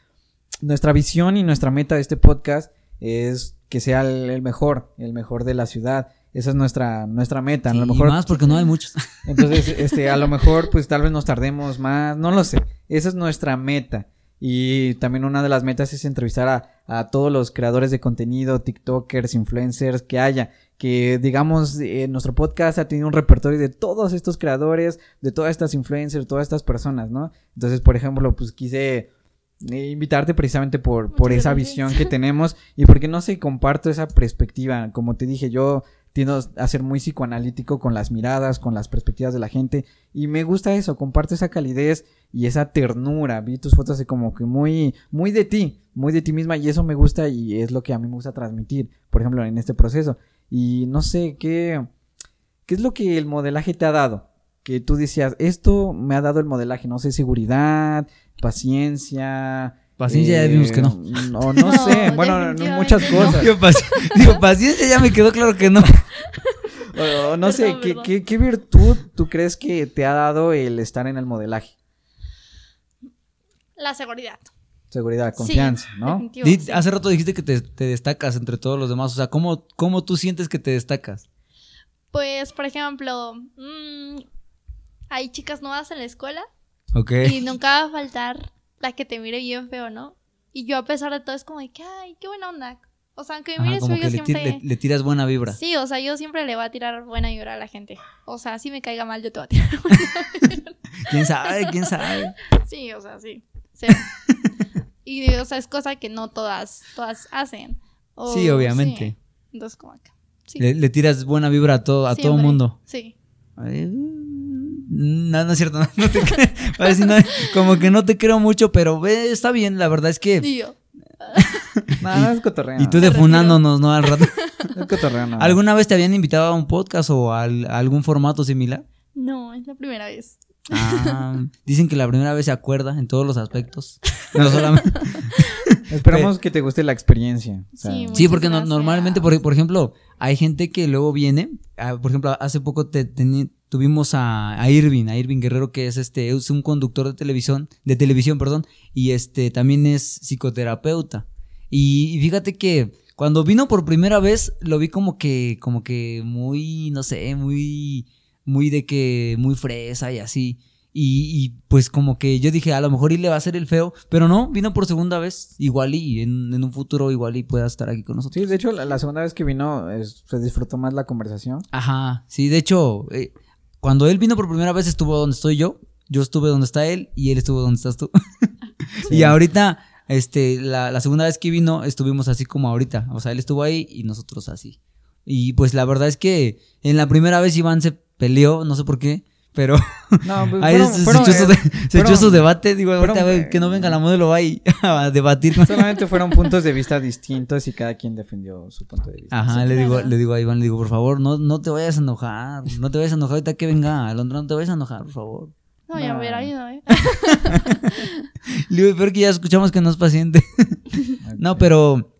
nuestra visión y nuestra meta de este podcast es que sea el, el mejor, el mejor de la ciudad. Esa es nuestra, nuestra meta. a lo Sí, mejor, más porque no hay muchos. entonces, este, a lo mejor, pues, tal vez nos tardemos más. No lo sé. Esa es nuestra meta. Y también una de las metas es entrevistar a, a todos los creadores de contenido, TikTokers, influencers que haya. Que digamos, eh, nuestro podcast ha tenido un repertorio de todos estos creadores, de todas estas influencers, todas estas personas, ¿no? Entonces, por ejemplo, pues quise eh, invitarte precisamente por, por esa gracias. visión que tenemos y porque no sé, comparto esa perspectiva. Como te dije, yo tiendo a ser muy psicoanalítico con las miradas, con las perspectivas de la gente y me gusta eso, comparto esa calidez y esa ternura. Vi tus fotos así como que muy, muy de ti, muy de ti misma y eso me gusta y es lo que a mí me gusta transmitir, por ejemplo, en este proceso. Y no sé qué, qué es lo que el modelaje te ha dado. Que tú decías, esto me ha dado el modelaje, no sé, seguridad, paciencia, Paciencia ya vimos que no. No, no No, sé. Bueno, muchas cosas. Digo, paci- digo, paciencia ya me quedó claro que no. O- o no sé, Perdón, ¿qué, qué, qué virtud tú crees que te ha dado el estar en el modelaje? La seguridad. Seguridad, Sí, confianza, ¿no? definitivo, Di- sí. Hace rato dijiste que te, te destacas entre todos los demás. O sea, ¿cómo, ¿cómo tú sientes que te destacas? Pues, por ejemplo, mm, hay chicas nuevas en la escuela Ok. y nunca va a faltar la que te mire bien feo, ¿no? Y yo a pesar de todo es como de que, ay, qué buena onda. O sea, aunque me mires feo, yo le, siempre... le- le tiras buena vibra. Sí, o sea, yo siempre le voy a tirar buena vibra a la gente. O sea, si me caiga mal, yo te voy a tirar. ¿Quién sabe? ¿Quién sabe? sí, o sea, sí. sí. y, o sea, es cosa que no todas, todas hacen. O- Sí, obviamente. sí. Entonces, como acá. Sí. Le, le tiras buena vibra a todo, a todo mundo. Sí. Ay, No, no es cierto, no, te no, como que no te creo mucho, pero eh, está bien, la verdad es que. Y yo. No, no es cotorreo. Y tú defunándonos, ¿no? Al rato. Es cotorreo, no. ¿Alguna vez te habían invitado a un podcast o a algún formato similar? No, es la primera vez. Ah, dicen que la primera vez se acuerda en todos los aspectos. No solamente. Esperamos que te guste la experiencia. o sea, Sí, porque no- normalmente, por, por ejemplo, hay gente que luego viene. ah, por ejemplo, hace poco te, teni- tuvimos a, a Irving, a Irving Guerrero, que es este, es un conductor de televisión, de televisión, perdón, y este también es psicoterapeuta. Y, y fíjate que cuando vino por primera vez, lo vi como que, como que muy, no sé, muy, muy de que, muy fresa y así. Y, y, pues como que yo dije, a lo mejor y le va a hacer el feo, pero no, vino por segunda vez, igual y en, en un futuro igual y pueda estar aquí con nosotros. Sí, de hecho, la, la segunda vez que vino es- se disfrutó más la conversación. Ajá, sí, de hecho, eh, cuando él vino por primera vez estuvo donde estoy yo, yo estuve donde está él y él estuvo donde estás tú. Y ahorita, este, la, la segunda vez que vino estuvimos así como ahorita, o sea, él estuvo ahí y nosotros así. Y pues la verdad es que en la primera vez Iván se peleó, no sé por qué, pero No, pues ahí fueron- se, se fueron, echó su, eh, de- se fueron- echó su debate, digo, ahorita que no eh, venga la modelo ahí a debatir. Solamente fueron puntos de vista distintos y cada quien defendió su punto de vista. Ajá, le digo, le digo a Iván, le digo, por favor, no, no te vayas a enojar, no te vayas a enojar ahorita que venga Alondra, no te vayas a enojar, por favor. No, ya No. me hubiera ido, ¿eh? Le digo, peor que ya escuchamos que no es paciente. No, pero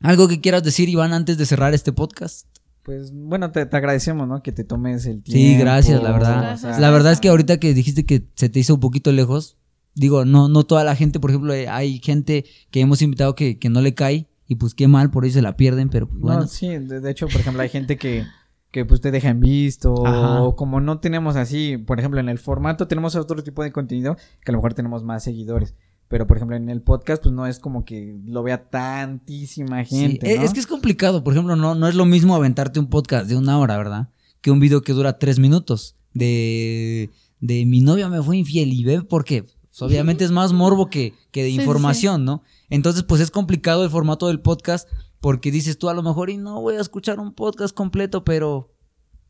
algo que quieras decir, Iván, antes de cerrar este podcast. Pues bueno, te, te agradecemos, ¿no? Que te tomes el tiempo. Sí, gracias, la verdad. Gracias. La verdad es que ahorita que dijiste que se te hizo un poquito lejos, digo, no, no toda la gente, por ejemplo, eh, hay gente que hemos invitado que, que no le cae y pues qué mal, por eso se la pierden, pero pues, bueno. No, sí, de, de hecho, por ejemplo, hay gente que, que pues te deja en visto. Ajá. O como no tenemos así, por ejemplo, en el formato tenemos otro tipo de contenido que a lo mejor tenemos más seguidores. Pero, por ejemplo, en el podcast, pues no es como que lo vea tantísima gente. es- ¿no? Es que es complicado, por ejemplo, no, no es lo mismo aventarte un podcast de una hora, ¿verdad? Que un video que dura tres minutos. De, de mi novia me fue infiel y ve por qué. Pues, obviamente es más morbo que, que de Sí, sí, información, ¿no? Entonces, pues es complicado el formato del podcast porque dices tú a lo mejor y no voy a escuchar un podcast completo, pero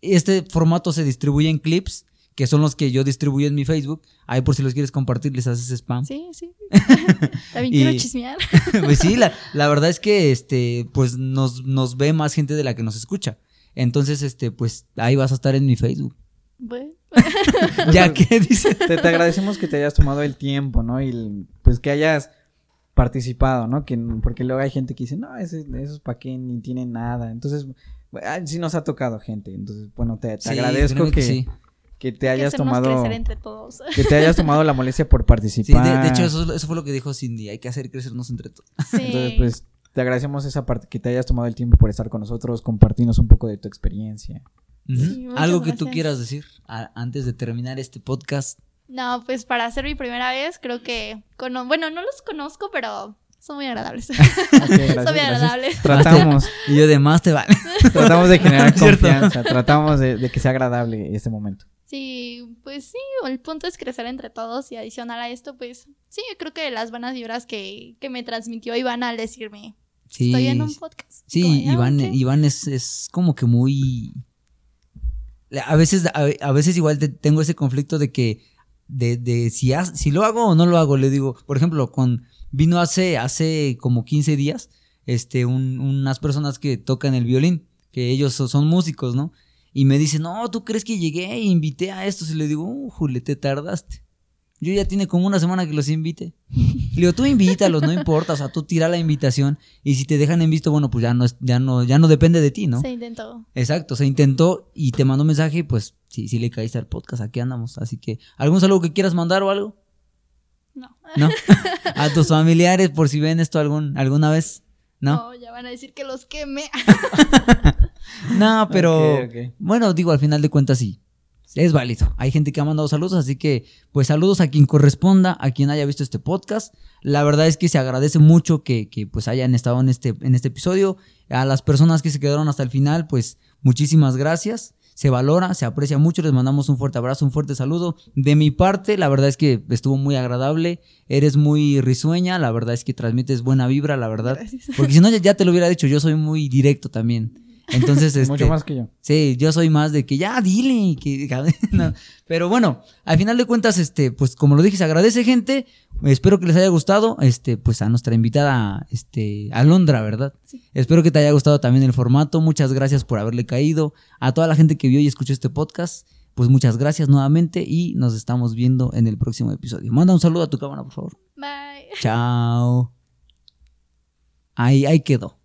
este formato se distribuye en clips, que son los que yo distribuyo en mi Facebook. Ahí por si los quieres compartir, les haces spam. Sí, sí. También Y- quiero chismear. pues sí, la, la verdad es que este, pues nos, nos ve más gente de la que nos escucha. Entonces, este, pues ahí vas a estar en mi Facebook. Bueno. Ya que dice. te, te agradecemos que te hayas tomado el tiempo, ¿no? Y el- pues que hayas participado, ¿no? Que, porque luego hay gente que dice, no, ese, esos pa' qué ni tienen nada. Entonces, ah, sí nos ha tocado gente. Entonces, bueno, te, te Sí, agradezco que, sí. Que te Hay que hayas hacernos tomado crecer entre todos. que te hayas tomado la molestia por Sí, participar. de, de hecho, eso, eso fue lo que dijo Cindy. Hay que hacer crecernos entre todos. Sí. Entonces, pues te agradecemos esa parte, que te hayas tomado el tiempo por estar con nosotros, compartirnos un poco de tu experiencia. Sí, Algo que tú quieras decir a- antes de terminar este podcast. No, pues para hacer mi primera vez, creo que. bueno, no los conozco, pero son muy agradables. Gracias, son muy gracias. agradables. Tratamos, Y yo de más te vale. tratamos de generar confianza, tratamos de, de que sea agradable este momento. Sí, pues sí, el punto es crecer entre todos y adicional a esto, pues sí, yo creo que las buenas vibras que, que me transmitió Iván al decirme, Sí, estoy en un podcast. sí Como, "Ah, Iván, ok". Iván es, es como que muy... A veces, a, a veces igual te- tengo ese conflicto de que, de, de si, ha- si lo hago o no lo hago, le digo, por ejemplo, con vino hace, hace como 15 días, este, un- unas personas que tocan el violín, que ellos so- son músicos, ¿no? Y me dicen, no, ¿tú crees que llegué e invité a estos? Y le digo, uh, Jule, te tardaste. Yo ya tiene como una semana que los invite. Le digo, tú invítalos, no importa, o sea, tú tira la invitación y si te dejan en visto, bueno, pues ya no, ya no, ya no depende de ti, ¿no? Se intentó. Exacto, se intentó y te mandó mensaje y pues sí, sí le caíste al podcast, aquí andamos. Así que, ¿algún saludo que quieras mandar o algo? No. ¿No? A tus familiares por si ven esto algún, alguna vez. ¿No? No, ya van a decir que los queme. No, pero bueno, digo, al final de cuentas sí. Es válido. Hay gente que ha mandado saludos, así que pues saludos a quien corresponda, a quien haya visto este podcast. La verdad es que se agradece mucho que, que, pues hayan estado en este, en este episodio. A las personas que se quedaron hasta el final, pues muchísimas gracias. Se valora, se aprecia mucho. Les mandamos un fuerte abrazo, un fuerte saludo. De mi parte, la verdad es que estuvo muy agradable. Eres muy risueña, la verdad es que transmites buena vibra, la verdad. Gracias. Porque si no, ya- ya te lo hubiera dicho, yo soy muy directo también. Entonces, este, Mucho más que yo. Sí, yo soy más de que ya dile. Que, no. Pero bueno, al final de cuentas, este, pues como lo dije, se agradece, gente. Espero que les haya gustado. Este, pues a nuestra invitada, este, Alondra, ¿verdad? Sí. Espero que te haya gustado también el formato. Muchas gracias por haberle caído. A toda la gente que vio y escuchó este podcast, pues muchas gracias nuevamente y nos estamos viendo en el próximo episodio. Manda un saludo a tu cámara, por favor. Bye. Chao. Ahí, ahí quedó.